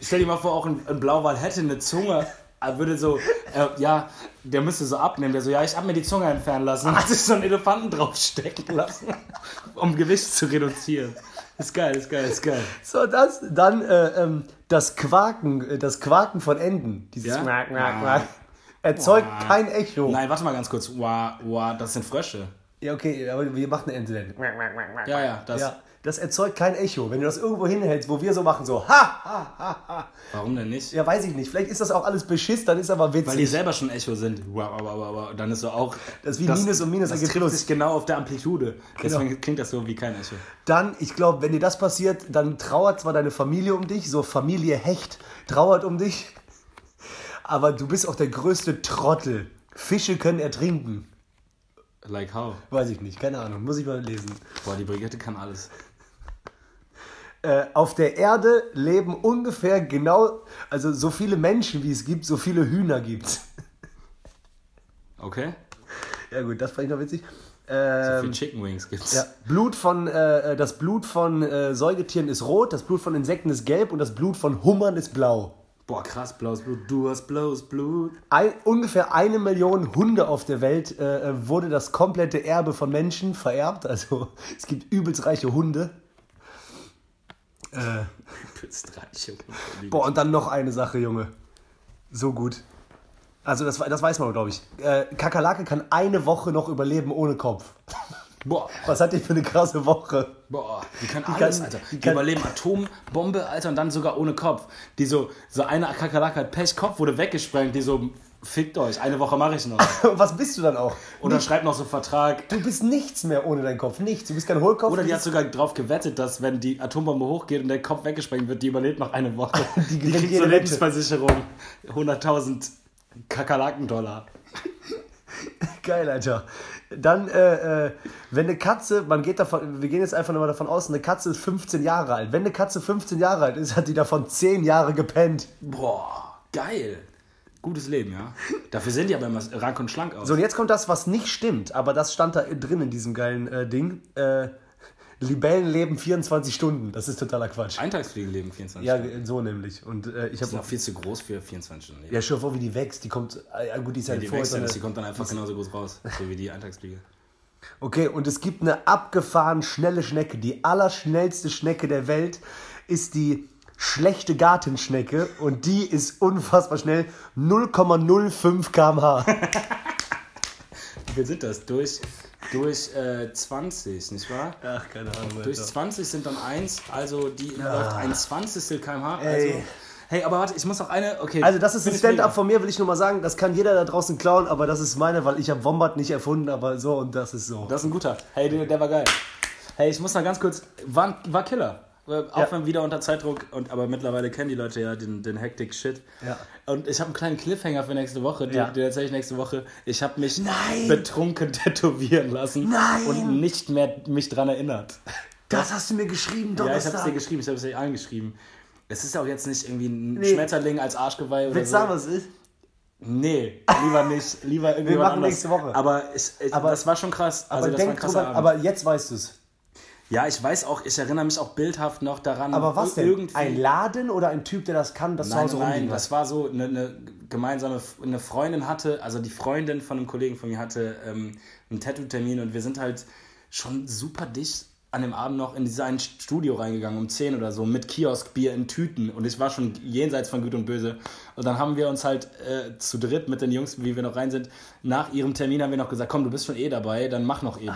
Stell dir mal vor, auch ein, ein Blauwal hätte eine Zunge. Er würde so, äh, ja, der müsste so abnehmen. Der so, ja, ich hab mir die Zunge entfernen lassen. Hat sich so einen Elefanten draufstecken lassen, um Gewicht zu reduzieren. Ist geil, ist geil, ist geil. So, das, dann äh, ähm, das Quaken, äh, das Quaken von Enten. Dieses Ja? Quack, Quack. Quack. Erzeugt Ah. kein Echo. Nein, warte mal ganz kurz. Wow, wow, das sind Frösche. Ja, okay, aber wie macht eine Ente denn? Ja, ja, das. Ja, das erzeugt kein Echo. Wenn du das irgendwo hinhältst, wo wir so machen, so ha, ha, ha, ha. Warum denn nicht? Ja, weiß ich nicht. Vielleicht ist das auch alles Beschiss, dann ist aber witzig. Weil die selber schon Echo sind. Wow, wow, wow, wow. Dann ist so auch. Das ist wie Minus und Minus Das trifft sich genau auf der Amplitude. Deswegen klingt das so wie kein Echo. Dann, ich glaube, wenn dir das passiert, dann trauert zwar deine Familie um dich, so Familie Hecht trauert um dich, aber du bist auch der größte Trottel. Fische können ertrinken. Like how? Weiß ich nicht, keine Ahnung, muss ich mal lesen. Boah, die Brigitte kann alles. Äh, auf der Erde leben ungefähr genau, also so viele Menschen wie es gibt, so viele Hühner gibt Okay? Ja gut, das fand ich noch witzig. Ähm, viel Chicken Wings gibt's? ja, Blut von, äh, das Blut von äh, Säugetieren ist rot, das Blut von Insekten ist gelb und das Blut von Hummern ist blau. Boah, krass, blaues Blut. Du hast blaues Blut. Ein, ungefähr eine Million Hunde auf der Welt äh, wurde das komplette Erbe von Menschen vererbt. Also [LAUGHS] es gibt übelst reiche Hunde. Äh, boah, und dann noch eine Sache, Junge. So gut. Also das, das weiß man, glaube ich. Äh, Kakerlake kann eine Woche noch überleben ohne Kopf. Boah, Was hat die für eine krasse Woche? boah, die kann kann- alles, Alter. die Die, kann- überleben Atombombe, Alter, und dann sogar ohne Kopf. Die so, so eine Kakerlake hat Pech, Kopf wurde weggesprengt, die so, fickt euch, eine Woche mache ich noch. [LAUGHS] Was bist du dann auch? Oder schreibt noch so Vertrag. Du bist nichts mehr ohne deinen Kopf. Nichts. Du bist kein Hohlkopf. Oder die hat sogar drauf gewettet, dass wenn die Atombombe hochgeht und der Kopf weggesprengt wird, die überlebt noch eine Woche. [LAUGHS] Die, gewinnt kriegt Wette. Lebensversicherung. 100.000 Kakerlaken-Dollar. Geil, Alter. Dann, äh, äh, wenn eine Katze, man geht davon, wir gehen jetzt einfach nur mal davon aus, eine Katze ist 15 Jahre alt. Wenn eine Katze 15 Jahre alt ist, hat die davon 10 Jahre gepennt. Boah, geil. Gutes Leben, ja. Dafür sehen die aber immer rank und schlank aus. So, und jetzt kommt das, was nicht stimmt, aber das stand da drin in diesem geilen äh, Ding. Äh, Libellen leben 24 Stunden. Das ist totaler Quatsch. Eintagsfliegen leben 24 Ja, Stunden. so nämlich. Und äh, ich sind habe auch viel zu groß für 24 Stunden. Ja, schau vor, wie die wächst. Die kommt, äh, ja, gut, die ist halt die vorher wächst ja nicht, die kommt dann einfach genauso groß raus, so wie die Eintagsfliege. Okay, und es gibt eine abgefahren schnelle Schnecke. Die allerschnellste Schnecke der Welt ist die schlechte Gartenschnecke und die ist unfassbar schnell 0,05 km/h. Wie viel sind das? Durch, durch äh, 20, nicht wahr? Ach, keine Ahnung. Durch 20 sind dann 1, also die läuft ein 20 km/h. Also, Ey. hey, aber warte, ich muss noch eine. Okay, Also das ist ein Stand-up von mir, will ich nur mal sagen. Das kann jeder da draußen klauen, aber das ist meine, weil ich habe Wombat nicht erfunden, aber so und das ist so. Das ist ein guter. Hey, der, der war geil. Hey, ich muss noch ganz kurz. War, war Killer. Auch Ja. wenn wieder unter Zeitdruck, und, aber mittlerweile kennen die Leute ja den, den Hektik-Shit. Ja. Und ich habe einen kleinen Cliffhanger für nächste Woche, den, Ja. den erzähle ich nächste Woche. Ich habe mich Nein! betrunken [LAUGHS] tätowieren lassen Nein! und nicht mehr mich dran erinnert. Das hast du mir geschrieben, Ja, ich habe es Donnerstag. dir geschrieben, ich habe es dir allen geschrieben. Es ist ja auch jetzt nicht irgendwie ein Nee. Schmetterling als Arschgeweih oder Willst so. du sagen, was es ist? Nee, lieber nicht. Lieber irgendwie Wir machen anderes. nächste Woche. Aber, ich, ich, Aber- das war schon krass. Aber Also das war ein denk drüber, aber jetzt weißt du es. Ja, ich weiß auch, ich erinnere mich auch bildhaft noch daran. Aber was denn? Irgendwie, Ein Laden oder ein Typ, der das kann, das zu Nein, Hause nein, rumliegen das war so eine, eine gemeinsame, eine Freundin hatte, also die Freundin von einem Kollegen von mir hatte ähm, einen Tattoo-Termin und wir sind halt schon super dicht an dem Abend noch in dieses ein Studio reingegangen, um 10 oder so, mit Kioskbier in Tüten und ich war schon jenseits von Gut und Böse und dann haben wir uns halt äh, zu dritt mit den Jungs, wie wir noch rein sind, nach ihrem Termin haben wir noch gesagt, komm, du bist schon eh dabei, dann mach noch eben.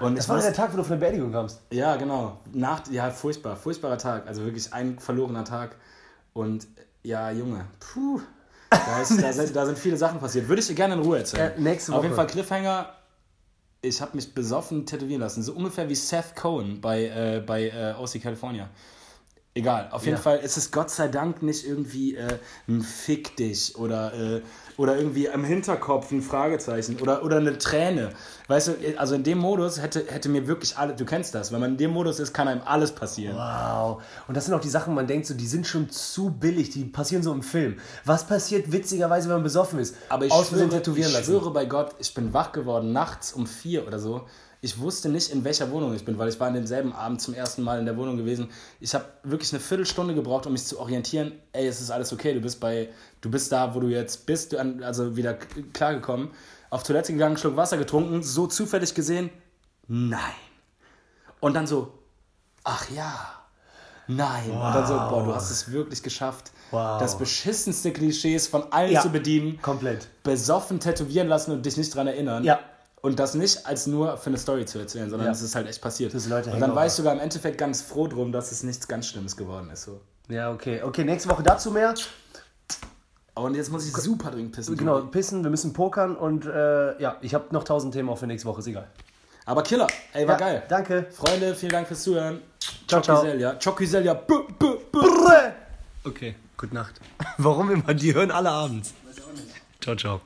und Das war der Tag, wo du von der Beerdigung kamst. ja, genau. Nach, ja, furchtbar. Furchtbarer Tag. Also wirklich ein verlorener Tag. Und ja, Junge, puh. Da, ist, da, sind, da sind viele Sachen passiert. Würde ich dir gerne in Ruhe erzählen. Ja, nächste Auf Woche. jeden Fall Cliffhanger. Ich habe mich besoffen tätowieren lassen. So ungefähr wie Seth Cohen bei, äh, bei äh, OC California. Egal, auf jeden Ja. Fall ist es Gott sei Dank nicht irgendwie äh, ein Fick dich oder, äh, oder irgendwie am Hinterkopf ein Fragezeichen oder, oder eine Träne. Weißt du, also in dem Modus hätte, hätte mir wirklich alle, du kennst das, wenn man in dem Modus ist, kann einem alles passieren. Wow. Und das sind auch die Sachen, man denkt so, die sind schon zu billig, die passieren so im Film. Was passiert witzigerweise, wenn man besoffen ist? Aber ich, Aus schwöre, tätowieren ich lassen. schwöre bei Gott, ich bin wach geworden nachts um vier oder so. Ich wusste nicht, in welcher Wohnung ich bin, weil ich war an demselben Abend zum ersten Mal in der Wohnung gewesen. Ich habe wirklich eine Viertelstunde gebraucht, um mich zu orientieren. Ey, es ist alles okay, du bist bei, du bist da, wo du jetzt bist, also wieder klargekommen. Auf Toilette gegangen, Schluck Wasser getrunken, so zufällig gesehen, nein. Und dann so, ach ja, nein. Und dann so, boah, du hast es wirklich geschafft. Wow. Das beschissenste Klischees von allen Ja. zu bedienen Komplett. besoffen tätowieren lassen und dich nicht dran erinnern. Ja. Und das nicht als nur für eine Story zu erzählen, sondern Ja. es ist halt echt passiert. Das ist Leute und dann war ich sogar im Endeffekt ganz froh drum, dass es nichts ganz Schlimmes geworden ist. So. Ja, okay. Okay, nächste Woche dazu mehr. Und jetzt muss ich super dringend pissen. Genau, pissen, wir müssen pokern und äh, ja, ich habe noch tausend Themen auch für nächste Woche, ist egal. Aber Killer, ey, war Ja, geil. Danke. Freunde, vielen Dank fürs Zuhören. Ciao, ciao. Chokiselia. Okay, gute Nacht. [LAUGHS] Warum immer? Die hören alle abends. Ciao, ciao.